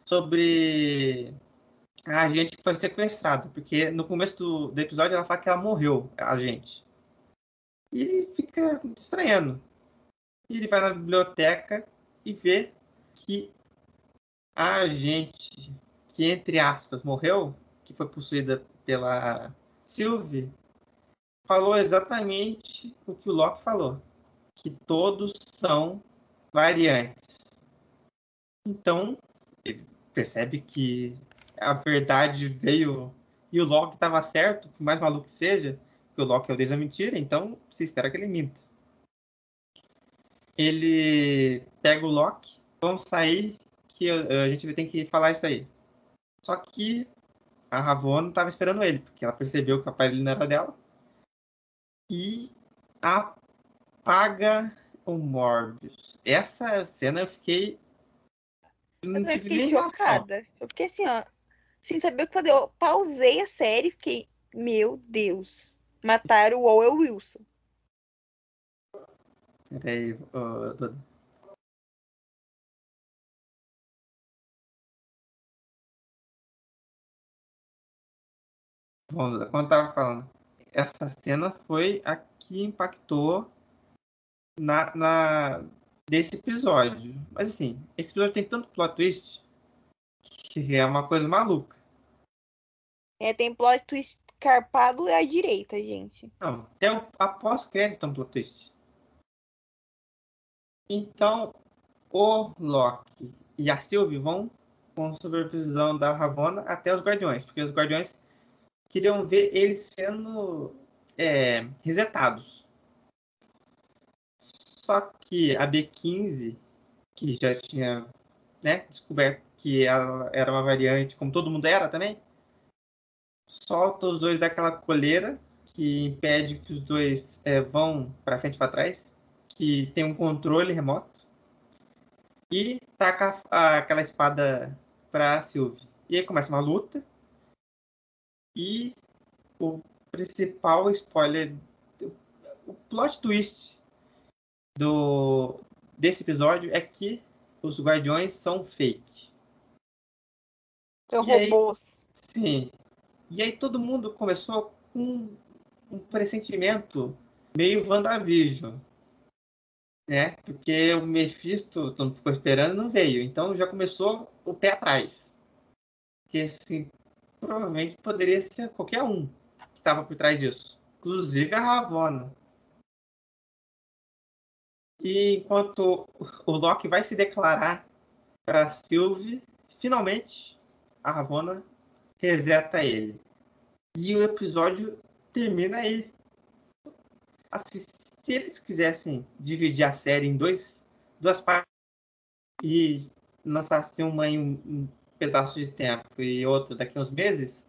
sobre a gente que foi sequestrado. Porque no começo do, do episódio ela fala que ela morreu, a gente. E ele fica estranhando. E ele vai na biblioteca e vê que a gente que, entre aspas, morreu, que foi possuída pela Sylvie, falou exatamente o que o Loki falou, que todos são variantes. Então, ele percebe que a verdade veio e o Loki estava certo, por mais maluco que seja, que o Loki é o Deus da mentira, então se espera que ele minta. Ele pega o Loki, vão sair que a gente tem que falar isso aí. Só que a Ravonna estava esperando ele, porque ela percebeu que o aparelho não era dela. E apaga o Morbius. Essa cena eu fiquei. Eu, eu fiquei chocada. Eu fiquei assim, ó. Sem saber o que fazer. Eu pausei a série e fiquei. Meu Deus. Mataram o Owen Wilson. Peraí, uh, Bom, como eu tava falando, essa cena foi a que impactou na, na desse episódio. Mas assim, esse episódio tem tanto plot twist que é uma coisa maluca. É, tem plot twist carpado a direita, gente. Não, até o após crédito é um plot twist. Então, o Loki e a Sylvie vão com supervisão da Ravonna até os Guardiões, porque os Guardiões queriam ver eles sendo é, resetados. Só que a B15, que já tinha né, descoberto que ela era uma variante, como todo mundo era também, solta os dois daquela coleira que impede que os dois é, vão para frente e para trás, que tem um controle remoto, e taca a, aquela espada para Sylvie. E aí começa uma luta, e o principal spoiler, o plot twist do, desse episódio é que os guardiões são fake. São robôs. Sim. E aí todo mundo começou com um pressentimento meio WandaVision. Né? Porque o Mephisto, todo mundo ficou esperando, não veio. Então já começou o pé atrás. Que assim, provavelmente poderia ser qualquer um que estava por trás disso. Inclusive a Ravonna. E enquanto o Loki vai se declarar para Sylvie, finalmente a Ravonna reseta ele. E o episódio termina aí. Assim, se eles quisessem dividir a série em dois, duas partes e lançassem uma em um, um pedaço de tempo e outro daqui a uns meses,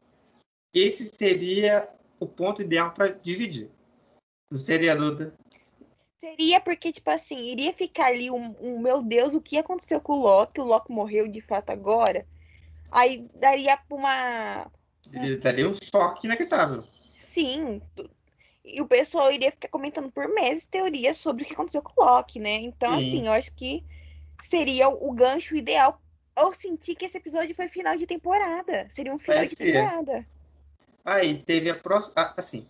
esse seria o ponto ideal para dividir. Não seria, Duda? Seria porque, tipo assim, iria ficar ali um, um, meu Deus, o que aconteceu com o Loki? O Loki morreu de fato agora. Aí daria uma. Ele daria um choque inacreditável. Sim. E o pessoal iria ficar comentando por meses teorias sobre o que aconteceu com o Loki, né? Então, Sim. assim, eu acho que seria o gancho ideal. Eu senti que esse episódio foi final de temporada. Seria um final de temporada. Aí teve a próxima. Assim,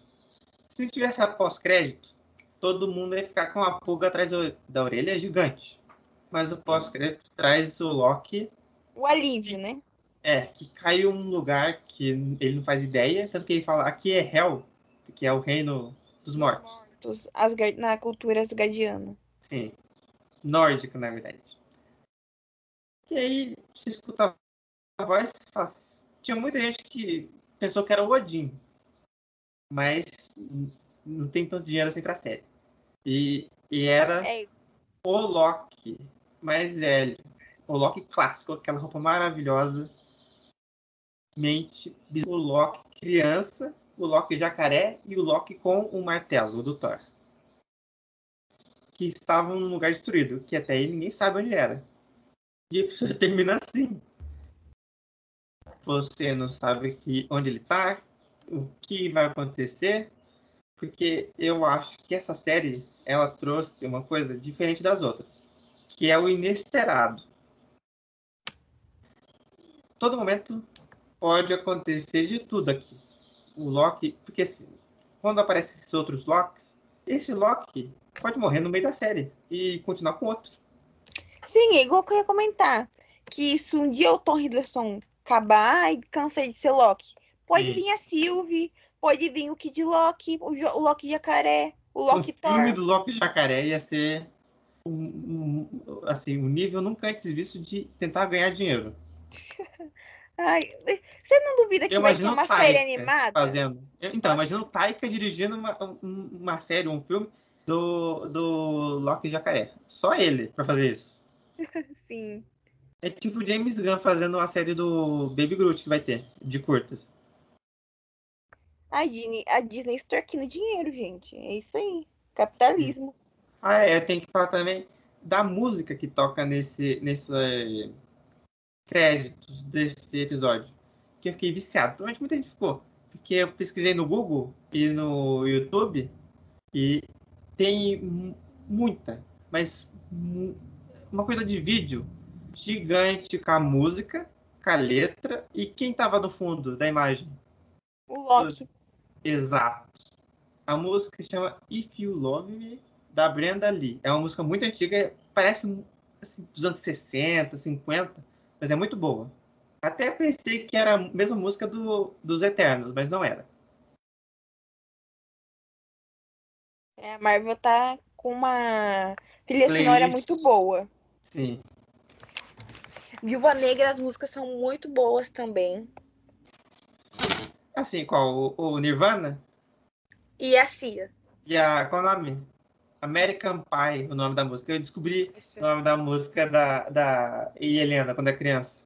se não tivesse a pós-crédito, todo mundo ia ficar com a pulga atrás da orelha gigante. Mas o pós-crédito traz o Loki. O alívio, né? É, que caiu um lugar que ele não faz ideia, tanto que ele fala aqui é Hell, que é o reino dos mortos. mortos Asgard, na cultura asgardiana. Sim. Nórdico, na verdade. E aí, você escuta a voz, faz... tinha muita gente que pensou que era o Odin. Mas não tem tanto dinheiro assim pra série. E, e era é. o Loki mais velho. O Loki clássico, aquela roupa maravilhosa. Mente, o Loki criança, o Loki jacaré e o Loki com o martelo do Thor. Que estavam num lugar destruído, que até aí ninguém sabe onde era. E termina assim. Você não sabe que, onde ele está, o que vai acontecer, porque eu acho que essa série ela trouxe uma coisa diferente das outras, que é o inesperado. Todo momento pode acontecer de tudo aqui. O Loki, porque assim, quando aparecem esses outros Locks, esse Loki pode morrer no meio da série e continuar com outro. Sim, é igual que eu ia comentar. Que se um dia o Tom Hiddleston acabar e cansei de ser Loki, pode Sim. vir a Sylvie, pode vir o Kid Loki, o, o Loki Jacaré, o Loki o Thor. O filme do Loki Jacaré ia ser um, um, assim, um nível nunca antes visto de tentar ganhar dinheiro. Ai, você não duvida que eu vai ser uma série animada? Fazendo. então, Nossa. imagina o Taika dirigindo uma, uma série, um filme do, do Loki Jacaré. Só ele para fazer isso. Sim. É tipo James Gunn fazendo uma série do Baby Groot que vai ter, de curtas. A Disney, a Disney extorquindo dinheiro, gente. É isso aí. Capitalismo. Ah, é, eu tenho que falar também da música que toca nesse, nesse créditos desse episódio. Que eu fiquei viciado. Provavelmente muita gente ficou. Porque eu pesquisei no Google e no YouTube e tem muita, mas uma coisa de vídeo gigante com a música, com a letra e quem tava no fundo da imagem? O Loki. Exato. A música chama If You Love Me, da Brenda Lee. É uma música muito antiga, parece assim, dos anos 60, 50, mas é muito boa. Até pensei que era a mesma música do, dos Eternos, mas não era. É, a Marvel tá com uma trilha Playlist. sonora muito boa. Sim. Viúva Negra, as músicas são muito boas também. Assim, qual? O, o Nirvana? E a Cia. E a. Qual o nome? American Pie, o nome da música. Eu descobri o nome da música da, da Helena quando é criança.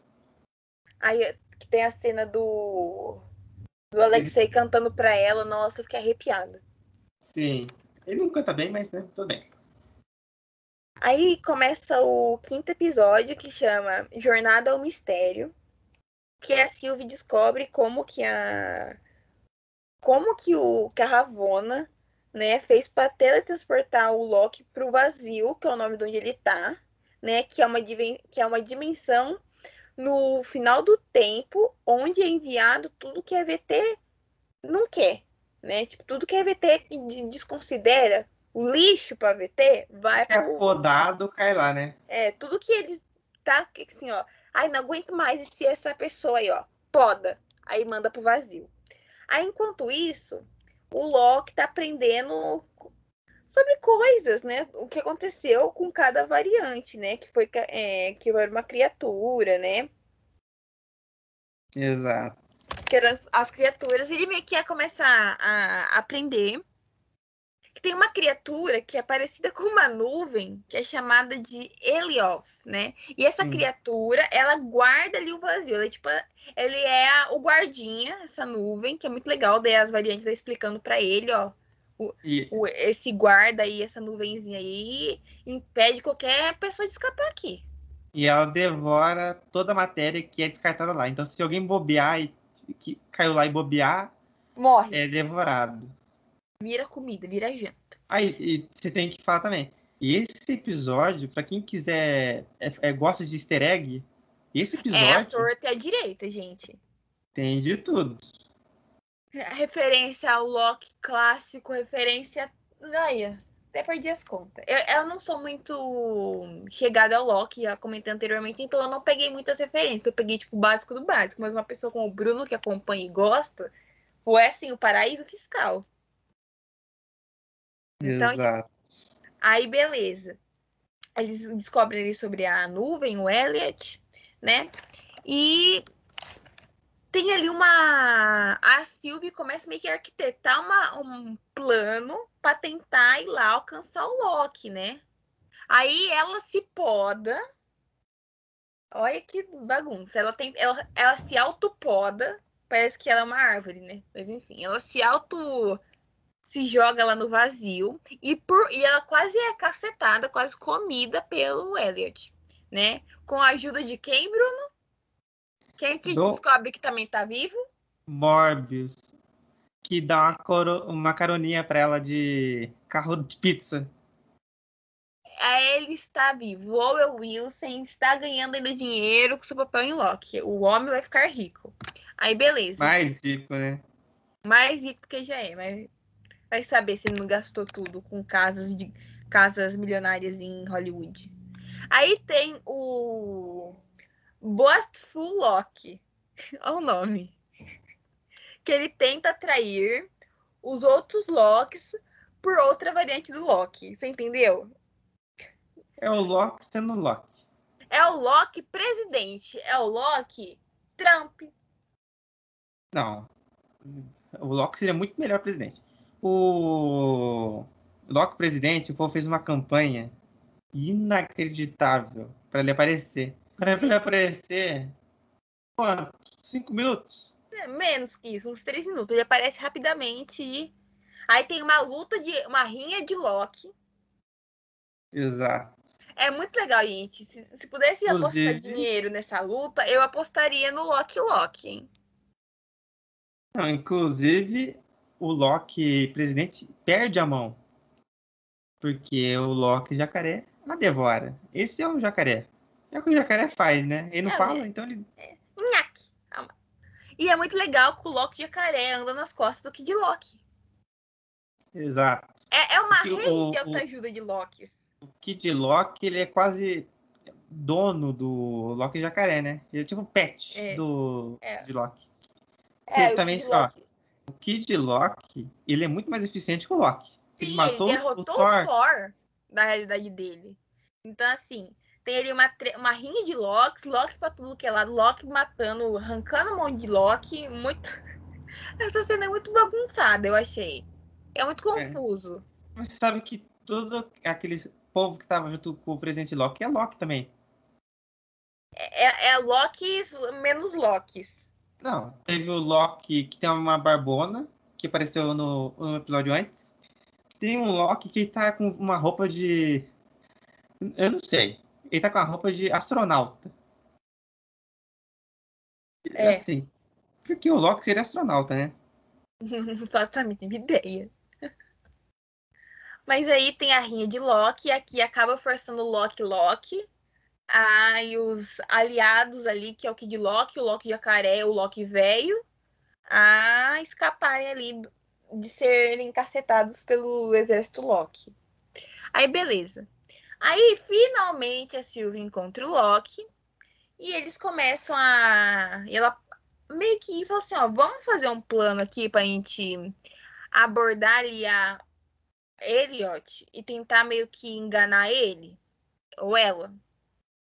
Aí que tem a cena do. Do Alexei cantando pra ela, nossa, eu fiquei arrepiada. Sim. Ele não canta bem, mas né, tudo bem. Aí começa o quinto episódio que chama Jornada ao Mistério, que a Sylvie descobre como que a como que o que a Ravonna, né, fez para teletransportar o Loki para o vazio, que é o nome de onde ele tá, né, que é uma que é uma dimensão no final do tempo onde é enviado tudo que a VT não quer, né? Tipo, tudo que a VT desconsidera o lixo para VT vai para. É podado, cai lá, né? É, tudo que eles. Tá assim, ó. Ai, não aguento mais se essa pessoa aí, ó. Poda. Aí manda pro vazio. Aí, enquanto isso, o Loki tá aprendendo sobre coisas, né? O que aconteceu com cada variante, né? Que foi é, que era uma criatura, né? Exato. Que eram as, as criaturas. Ele meio que ia começar a aprender tem uma criatura que é parecida com uma nuvem, que é chamada de Elioth, né? E essa hum. criatura, ela guarda ali o vazio. Ela, é, tipo, ele é a, o guardinha, essa nuvem, que é muito legal. Daí as variantes vai explicando para ele, ó. O, e... o, esse guarda aí, essa nuvenzinha aí, impede qualquer pessoa de escapar aqui. E ela devora toda a matéria que é descartada lá. Então, se alguém bobear e que caiu lá e bobear, morre. É devorado vira comida, vira janta. Aí, e você tem que falar também. E esse episódio, para quem quiser, é, é, gosta de easter egg, esse episódio. É a torta e a direita, gente. Tem de tudo. Referência ao Loki clássico, referência. Olha, até perdi as contas. Eu, eu não sou muito chegada ao Loki, já comentei anteriormente, então eu não peguei muitas referências. Eu peguei, tipo, o básico do básico. Mas uma pessoa como o Bruno, que acompanha e gosta, foi assim, o paraíso fiscal. Então, tipo, Exato. Aí beleza. Eles descobrem ali sobre a nuvem, o Elliot, né? E tem ali uma. A Sylvie começa meio que a arquitetar uma, um plano para tentar ir lá alcançar o Loki, né? Aí ela se poda. Olha que bagunça. Ela, tem, ela, ela se autopoda. Parece que ela é uma árvore, né? Mas enfim, ela se auto se joga lá no vazio e, por, e ela quase é cacetada, quase comida pelo Elliot, né? Com a ajuda de quem, Bruno? Quem que Do... descobre que também tá vivo? Morbius, que dá uma, coro... uma caroninha pra ela de carro de pizza. Ele está vivo. O Owen Wilson está ganhando ainda dinheiro com seu papel em Loki. O homem vai ficar rico. Aí, beleza. Mais rico, né? Mais rico que já é, mas Vai saber se ele não gastou tudo com casas de casas milionárias em Hollywood. Aí tem o Boastful Loki. Olha o nome. Que ele tenta atrair os outros Locks por outra variante do Loki. Você entendeu? É o Loki sendo Loki. É o Loki presidente. É o Loki Trump. Não. O Loki seria muito melhor presidente o Loki presidente, o povo fez uma campanha inacreditável para ele aparecer. Para ele aparecer, quanto? Cinco minutos? É, menos que isso, uns três minutos. Ele aparece rapidamente e aí tem uma luta de uma rinha de Loki. Exato. É muito legal, gente. Se, se pudesse Inclusive... apostar dinheiro nessa luta, eu apostaria no Loki Loki, hein? Não, inclusive, o Loki presidente perde a mão. Porque o Loki jacaré a devora. Esse é um jacaré. É o que o jacaré faz, né? Ele não é, fala, é, então ele. É. E é muito legal que o Loki jacaré anda nas costas do Kid Loki. Exato. É, é uma rede o, de autoajuda de Lokis. O Kid Loki, ele é quase dono do Loki jacaré, né? Ele é tipo pet é. do é. de Loki. É, Você também, ó, o Kid Loki, ele é muito mais eficiente que o Loki. Sim, Ele ele, matou o derrotou o Thor? Thor. da realidade dele. Então, assim, tem ali uma, uma rinha de Loki, Loki pra tudo que é lado, Loki matando, arrancando monte de Loki. Muito. Essa cena é muito bagunçada, eu achei. É muito confuso. Mas você sabe que todo aquele povo que tava junto com o presidente Loki é Loki também. É, é Loki menos Lokis. Não, teve o Loki que tem uma barbona, que apareceu no, no episódio antes. Tem um Loki que tá com uma roupa de. Eu não sei. Ele tá com a roupa de astronauta. É. Assim. Porque o Loki seria astronauta, né? Não faço a mínima ideia. Mas aí tem a rinha de Loki, e aqui acaba forçando o Loki Loki. Ah, e os aliados ali, que é o Kid Loki, o Loki Jacaré, o Loki Velho, a escaparem ali de serem cacetados pelo exército Loki. Aí, beleza. Aí, finalmente, a Sylvie encontra o Loki e eles começam a. Ela meio que fala assim: ó, vamos fazer um plano aqui pra gente abordar ali a Elliot e tentar meio que enganar ele ou ela,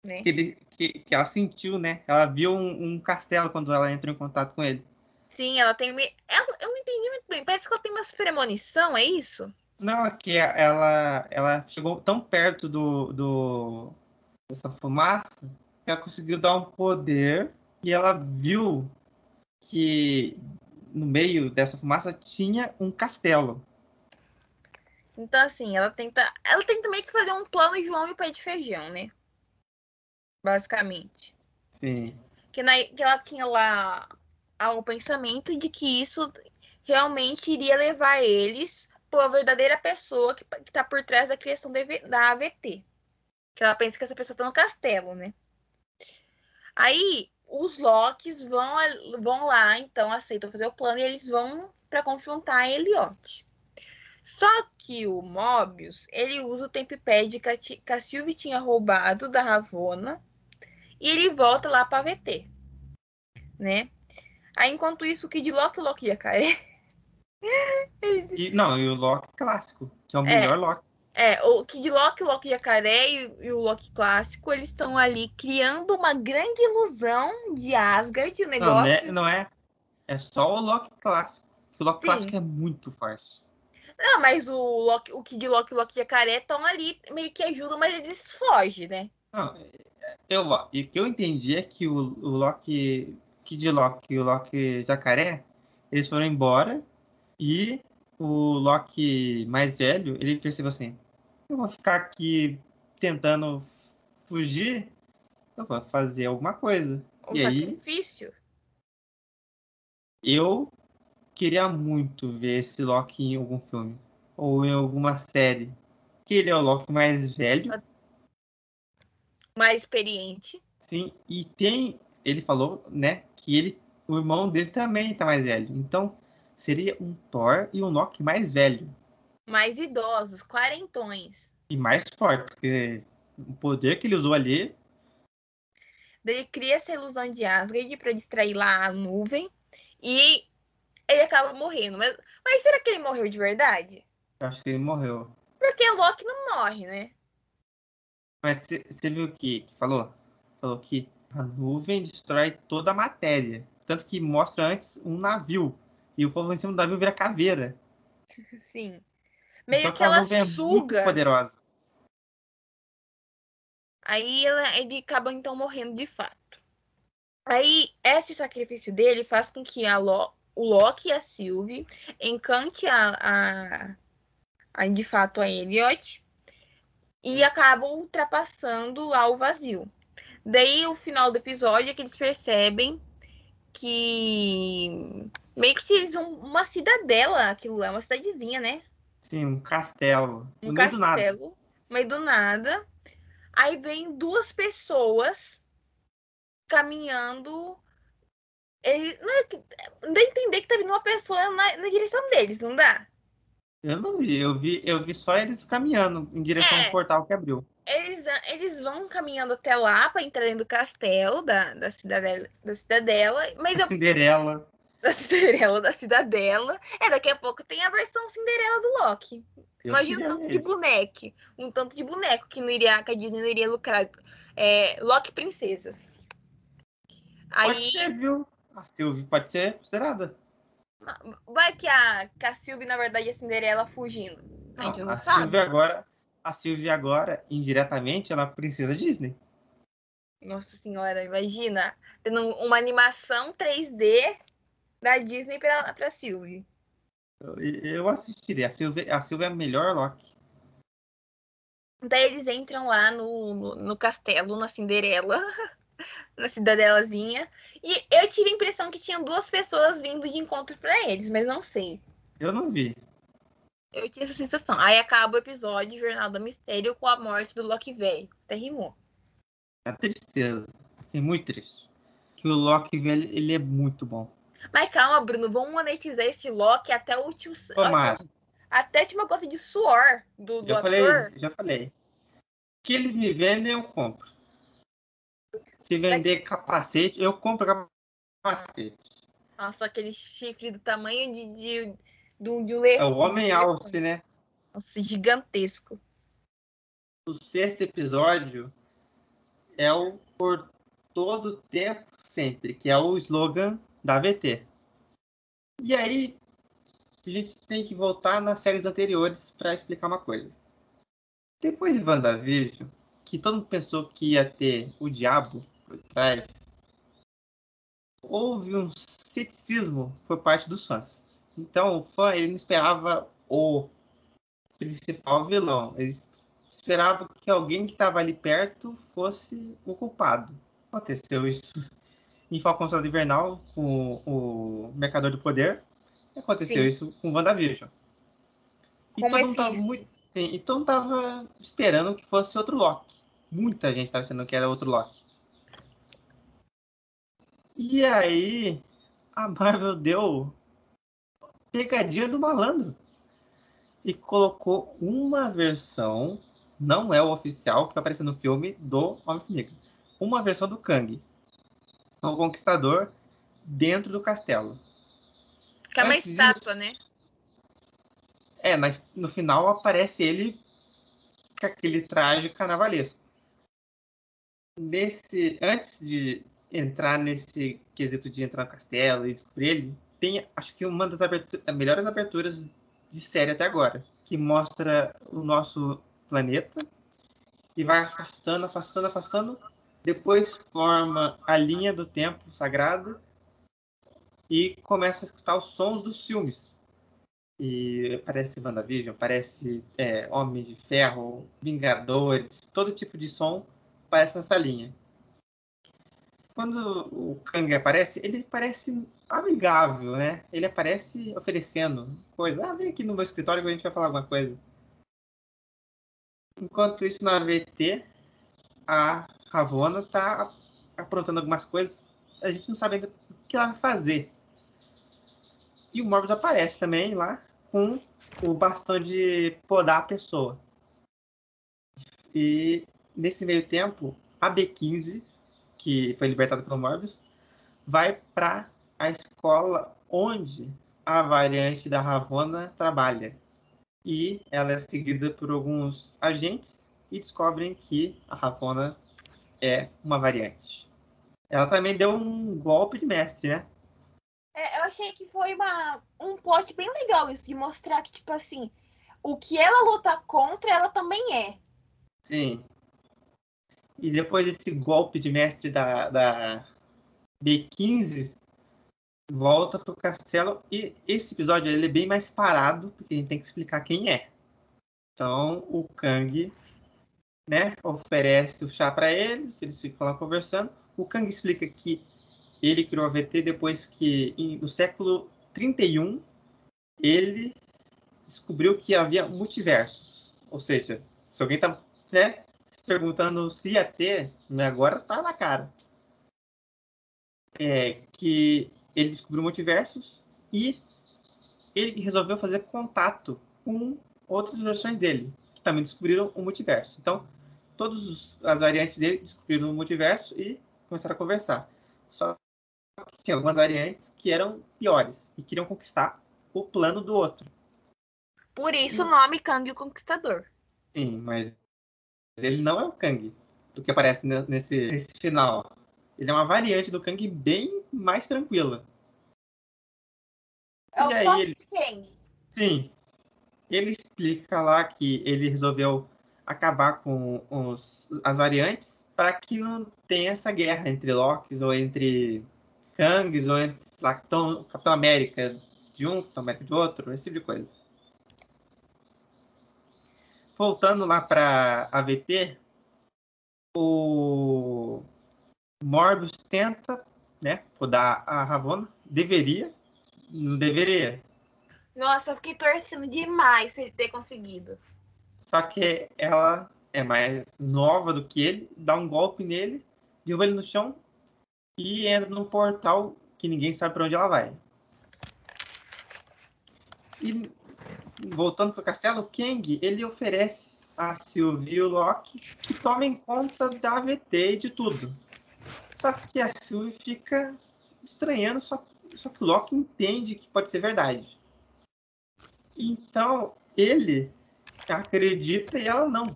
né? Que, ele, que, que ela sentiu, né? Ela viu um, um castelo quando ela entrou em contato com ele. Sim, ela tem. Ela, eu não entendi muito bem. Parece que ela tem uma premonição, é isso? Não, é que ela, ela chegou tão perto do, do dessa fumaça que ela conseguiu dar um poder e ela viu que no meio dessa fumaça tinha um castelo. Então, assim, ela tenta. Ela tenta meio que fazer um plano João e pé de feijão, né? Basicamente. Sim. Que, na, que ela tinha lá o pensamento de que isso realmente iria levar eles para a verdadeira pessoa que, que tá por trás da criação da, EV da AVT. Que ela pensa que essa pessoa tá no castelo, né? Aí os Locks vão, vão lá, então aceitam fazer o plano e eles vão para confrontar a Elliot. Só que o Mobius, ele usa o Tempipad que a Ti- que a Sylvie tinha roubado da Ravonna e ele volta lá para VT, né? Aí enquanto isso, o Kid Loki, o Loki Jacaré, eles E, não, e o Loki clássico, que é o É. melhor Loki. É, o Kid Loki, o Loki Jacaré e, e o Loki clássico, eles estão ali criando uma grande ilusão de Asgard, o Não, negócio. né, não é. É só o Loki clássico. O Loki Sim. clássico é muito farso. Não, mas o, Loki, o Kid Loki e o Loki Jacaré estão ali, meio que ajudam, mas eles fogem, né? Não, eu, e o que eu entendi é que o, o Loki, Kid Loki e o Loki Jacaré, eles foram embora e o Loki mais velho, ele percebeu assim, eu vou ficar aqui tentando fugir, eu vou fazer alguma coisa. Um E aí? sacrifício. Eu queria muito ver esse Loki em algum filme ou em alguma série. Que ele é o Loki mais velho, mais experiente. sim, e tem, ele falou, né, que ele, o irmão dele também tá mais velho. Então, seria um Thor e um Loki mais velho mais idosos, quarentões. e mais forte, porque o poder que ele usou ali, ele cria essa ilusão de Asgard pra distrair lá a nuvem e ele acaba morrendo. Mas, mas será que ele morreu de verdade? acho que ele morreu. Porque Loki não morre, né? Mas você viu o que, que falou? Falou que a nuvem destrói toda a matéria. Tanto que mostra antes um navio. E o povo em cima do navio vira caveira. Sim. Meio Então que ela é muito suga. poderosa. Aí ela, ele acaba então morrendo de fato. Aí esse sacrifício dele faz com que a Lo- o Loki e a Sylvie encante a, a, a, de fato a Elliot e acabam ultrapassando lá o vazio. Daí o final do episódio é que eles percebem que meio que se eles vão uma cidadela, aquilo lá, uma cidadezinha, né? Sim, um castelo. um no meio do nada. castelo, meio do nada. Aí vem duas pessoas caminhando. Ele, não é que, dá a entender que tá vindo uma pessoa na, na direção deles, não dá? Eu não vi, eu vi, eu vi só eles caminhando em direção É. ao portal que abriu. Eles, eles vão caminhando até lá pra entrar dentro do castelo da, da, cidadela, da cidadela, mas eu, Cinderela. da Cinderela da cidadela. É, daqui a pouco tem a versão Cinderela do Loki. Eu Imagina um tanto de boneco. Um tanto de boneco que, não iria, que a Disney não iria lucrar. É, Loki Princesas. Pode Aí ser, viu? A Sylvie pode ser considerada. Vai que a, que a Sylvie, na verdade, é a Cinderela fugindo. A gente não, a sabe. Sylvie agora, a Sylvie agora, indiretamente, ela é a princesa Disney. Nossa senhora, imagina tendo uma animação 3D da Disney pra, pra Sylvie. Eu, eu assistiria. A Sylvie, a Sylvie é a melhor Loki. Daí eles entram lá no, no, no castelo, na Cinderela, na cidadelazinha. E eu tive a impressão que tinham duas pessoas vindo de encontro pra eles, mas não sei. Eu não vi. Eu tinha essa sensação. Aí acaba o episódio Jornal do Mistério com a morte do Loki velho. Até rimou. É tristeza. Fiquei muito triste. Que o Loki, velho, ele é muito bom. Mas calma, Bruno, vamos monetizar esse Loki até o último. Tomara. Até a última gota de suor do, do Já ator. falei, já falei. que eles me vendem, eu compro. Se vender capacete, eu compro capacete. Nossa, aquele chifre do tamanho de, de, de, um- de um leão. É o Homem Alce, né? Nossa, gigantesco. O sexto episódio é o Por Todo Tempo Sempre, que é o slogan da VT. E aí, a gente tem que voltar nas séries anteriores para explicar uma coisa. Depois de WandaVision, que todo mundo pensou que ia ter o diabo por trás, houve um ceticismo por parte dos fãs. Então, o fã ele não esperava o principal vilão. Ele esperava que alguém que estava ali perto fosse o culpado. Aconteceu isso em Falcão Soldado Invernal com o Mercador do Poder. Aconteceu Sim. isso com WandaVision. E Com todo mundo tava Mephisto. muito. Sim, então tava esperando que fosse outro Loki. Muita gente tava achando que era outro Loki. E aí, a Marvel deu pegadinha do malandro e colocou uma versão, não é o oficial, que vai aparecer no filme do Homem-Formiga. Uma versão do Kang, o Conquistador, dentro do castelo. Que é uma estátua, né? É, mas no final aparece ele com aquele traje carnavalesco. Nesse, antes de entrar nesse quesito de entrar no castelo e descobrir ele, tem acho que uma das abertu- melhores aberturas de série até agora, que mostra o nosso planeta e vai afastando, afastando, afastando, depois forma a linha do tempo sagrada e começa a escutar os sons dos filmes. E parece WandaVision, parece é, Homem de Ferro, Vingadores, todo tipo de som aparece nessa linha. Quando o Kang aparece, ele parece amigável, né? Ele aparece oferecendo coisa. Ah, vem aqui no meu escritório que a gente vai falar alguma coisa. Enquanto isso, na VT, a Ravonna tá aprontando algumas coisas. A gente não sabe ainda o que ela vai fazer. E o Morbius aparece também lá com o bastão de podar a pessoa. E nesse meio tempo, a B15, que foi libertada pelo Morbius, vai para a escola onde a variante da Ravonna trabalha. E ela é seguida por alguns agentes e descobrem que a Ravonna é uma variante. Ela também deu um golpe de mestre, né? É, eu achei que foi uma, um plot bem legal isso, de mostrar que, tipo assim, o que ela luta contra, ela também é. Sim. E depois desse golpe de mestre da, da B15, volta pro castelo. E esse episódio ele é bem mais parado, porque a gente tem que explicar quem é. Então o Kang né, oferece o chá para eles, eles ficam lá conversando. O Kang explica que ele criou a VT depois que, no século 31, ele descobriu que havia multiversos. Ou seja, se alguém tá né, se perguntando se ia ter, né, agora tá na cara. É que ele descobriu multiversos e ele resolveu fazer contato com outras versões dele, que também descobriram o multiverso. Então, todas as variantes dele descobriram o multiverso e começaram a conversar. Só que tinha algumas variantes que eram piores e queriam conquistar o plano do outro. Por isso o nome Kang o Conquistador. Sim, mas ele não é o Kang do que aparece nesse, nesse final. Ele é uma variante do Kang bem mais tranquila. É o e aí ele... Kang. Sim. Ele explica lá que ele resolveu acabar com os, as variantes para que não tenha essa guerra entre Locks ou entre Kangs ou entre lá, Capitão, Capitão América de um, Capitão América de outro, esse tipo de coisa. Voltando lá para AVT, o Morbius tenta, né, podar a Ravonna, deveria, não deveria. Nossa, eu fiquei torcendo demais pra ele ter conseguido. Só que ela é mais nova do que ele, dá um golpe nele, derruba ele no chão e entra num portal que ninguém sabe para onde ela vai. E voltando para o castelo, o Kang ele oferece a Sylvie e o Loki que tomem conta da AVT e de tudo. Só que a Sylvie fica estranhando, só, só que o Loki entende que pode ser verdade. Então ele acredita e ela não.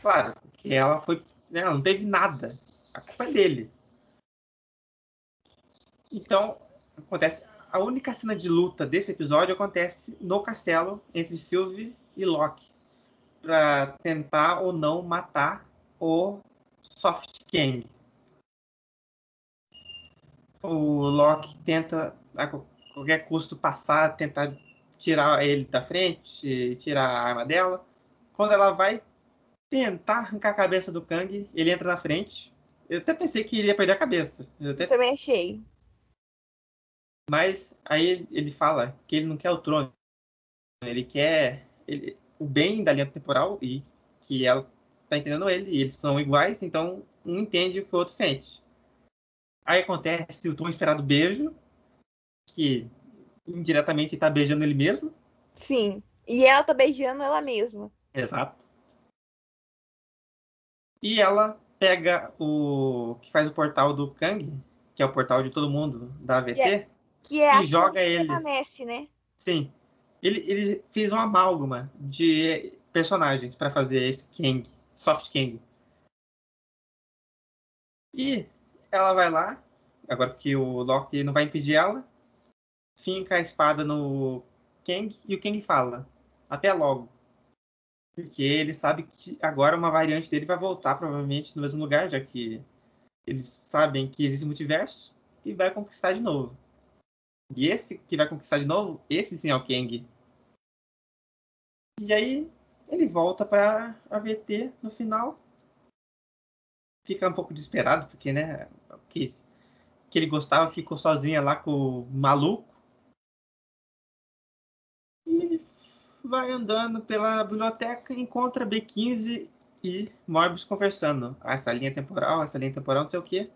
Claro, que ela foi. Né, ela não teve nada. A culpa é dele. Então, acontece. A única cena de luta desse episódio acontece no castelo entre Sylvie e Loki. para tentar ou não matar o Soft King. O Loki tenta a qualquer custo passar, tentar tirar ele da frente, tirar a arma dela. Quando ela vai tentar arrancar a cabeça do Kang, ele entra na frente. Eu até pensei que iria perder a cabeça. Eu, até... Eu também achei. Mas aí ele fala que ele não quer o trono. Ele quer ele, o bem da linha temporal e que ela tá entendendo ele. E eles são iguais, então um entende o que o outro sente. Aí acontece o tão esperado beijo, que indiretamente tá beijando ele mesmo. Sim. E ela tá beijando ela mesma. Exato. E ela pega o que faz o portal do Kang, que é o portal de todo mundo da AVT, é, que é e joga ele. Permanece, né? Sim. Ele, ele fez uma amálgama de personagens para fazer esse Kang, Soft Kang. E ela vai lá, agora que o Loki não vai impedir ela, finca a espada no Kang e o Kang fala: Até logo. Porque ele sabe que agora uma variante dele vai voltar provavelmente no mesmo lugar, já que eles sabem que existe multiverso e vai conquistar de novo. E esse que vai conquistar de novo, esse sim é o Kang. E aí ele volta para a VT no final. Fica um pouco desesperado, porque, né, que, que ele gostava ficou sozinha lá com o maluco. vai andando pela biblioteca e encontra B15 e Morbius conversando. Ah, essa linha temporal, essa linha temporal, não sei o que.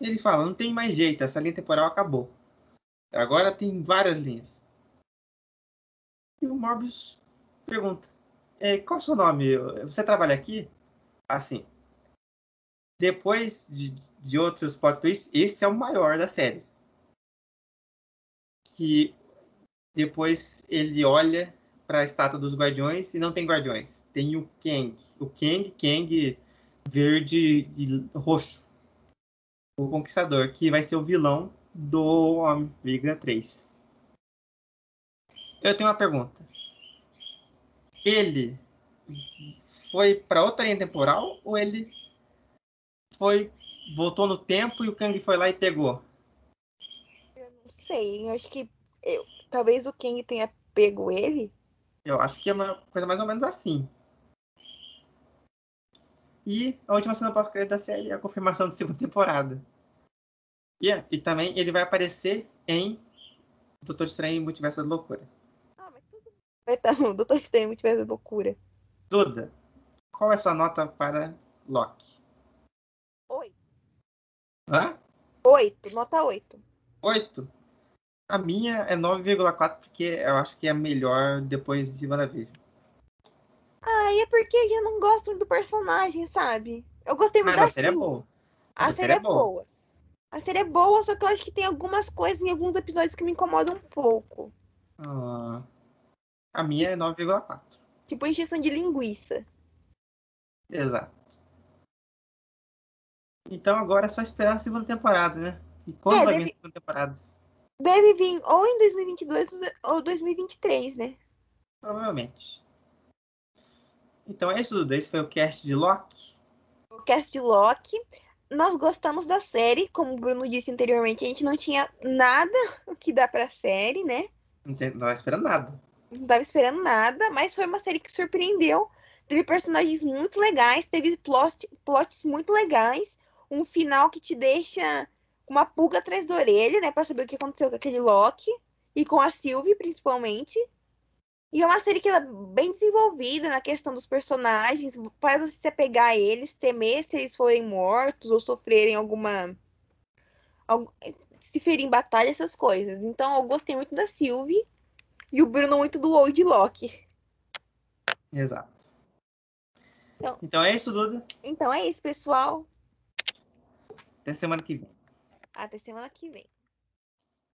Ele fala, não tem mais jeito, essa linha temporal acabou. Agora tem várias linhas. E o Morbius pergunta, é, qual é o seu nome? Você trabalha aqui? Assim, depois de, de outros plot twists, esse é o maior da série. Que depois ele olha para a estátua dos guardiões e não tem guardiões. Tem o Kang. O Kang, Kang verde e roxo. O Conquistador, que vai ser o vilão do Homem-Viga 3. Eu tenho uma pergunta. Ele foi para outra linha temporal ou ele foi voltou no tempo e o Kang foi lá e pegou? Eu não sei, eu acho que eu, talvez o King tenha pego ele. Eu acho que é uma coisa mais ou menos assim. E a última cena pós-crédito da série é a confirmação da segunda temporada. Yeah, e também ele vai aparecer em Doutor Estranho e Multiverso da Loucura. Ah, mas tudo vai estar no Doutor Estranho e Multiverso da Loucura. Duda, qual é a sua nota para Loki? Oito. Hã? Oito, nota oito. Oito? A minha é 9,4 porque eu acho que é a melhor depois de WandaVision. Ah, é porque eu não gosto do personagem, sabe? Eu gostei muito Mas da a série é boa. A, a série é boa. boa. A série é boa, só que eu acho que tem algumas coisas em alguns episódios que me incomodam um pouco. Ah, A minha é 9,4. Tipo encheção de linguiça. Exato. Então agora é só esperar a segunda temporada, né? E quando É, vai deve- vir a segunda temporada? Deve vir ou em 2022 ou 2023, né? Provavelmente. Então é isso, Duda. Esse foi o cast de Loki. O cast de Loki. Nós gostamos da série, como o Bruno disse anteriormente, a gente não tinha nada que dar pra série, né? Não tava esperando nada. Não tava esperando nada, mas foi uma série que surpreendeu. Teve personagens muito legais, teve plot, plots muito legais, um final que te deixa uma pulga atrás da orelha, né, Pra saber o que aconteceu com aquele Loki e com a Sylvie, principalmente. E é uma série que ela é bem desenvolvida na questão dos personagens, faz você se apegar a eles, temer se eles forem mortos ou sofrerem alguma. algu- se ferem em batalha, essas coisas. Então eu gostei muito da Sylvie e o Bruno muito do Old Loki. Exato. Então- Então é isso, Duda. Então é isso, pessoal. Até semana que vem. Até semana que vem.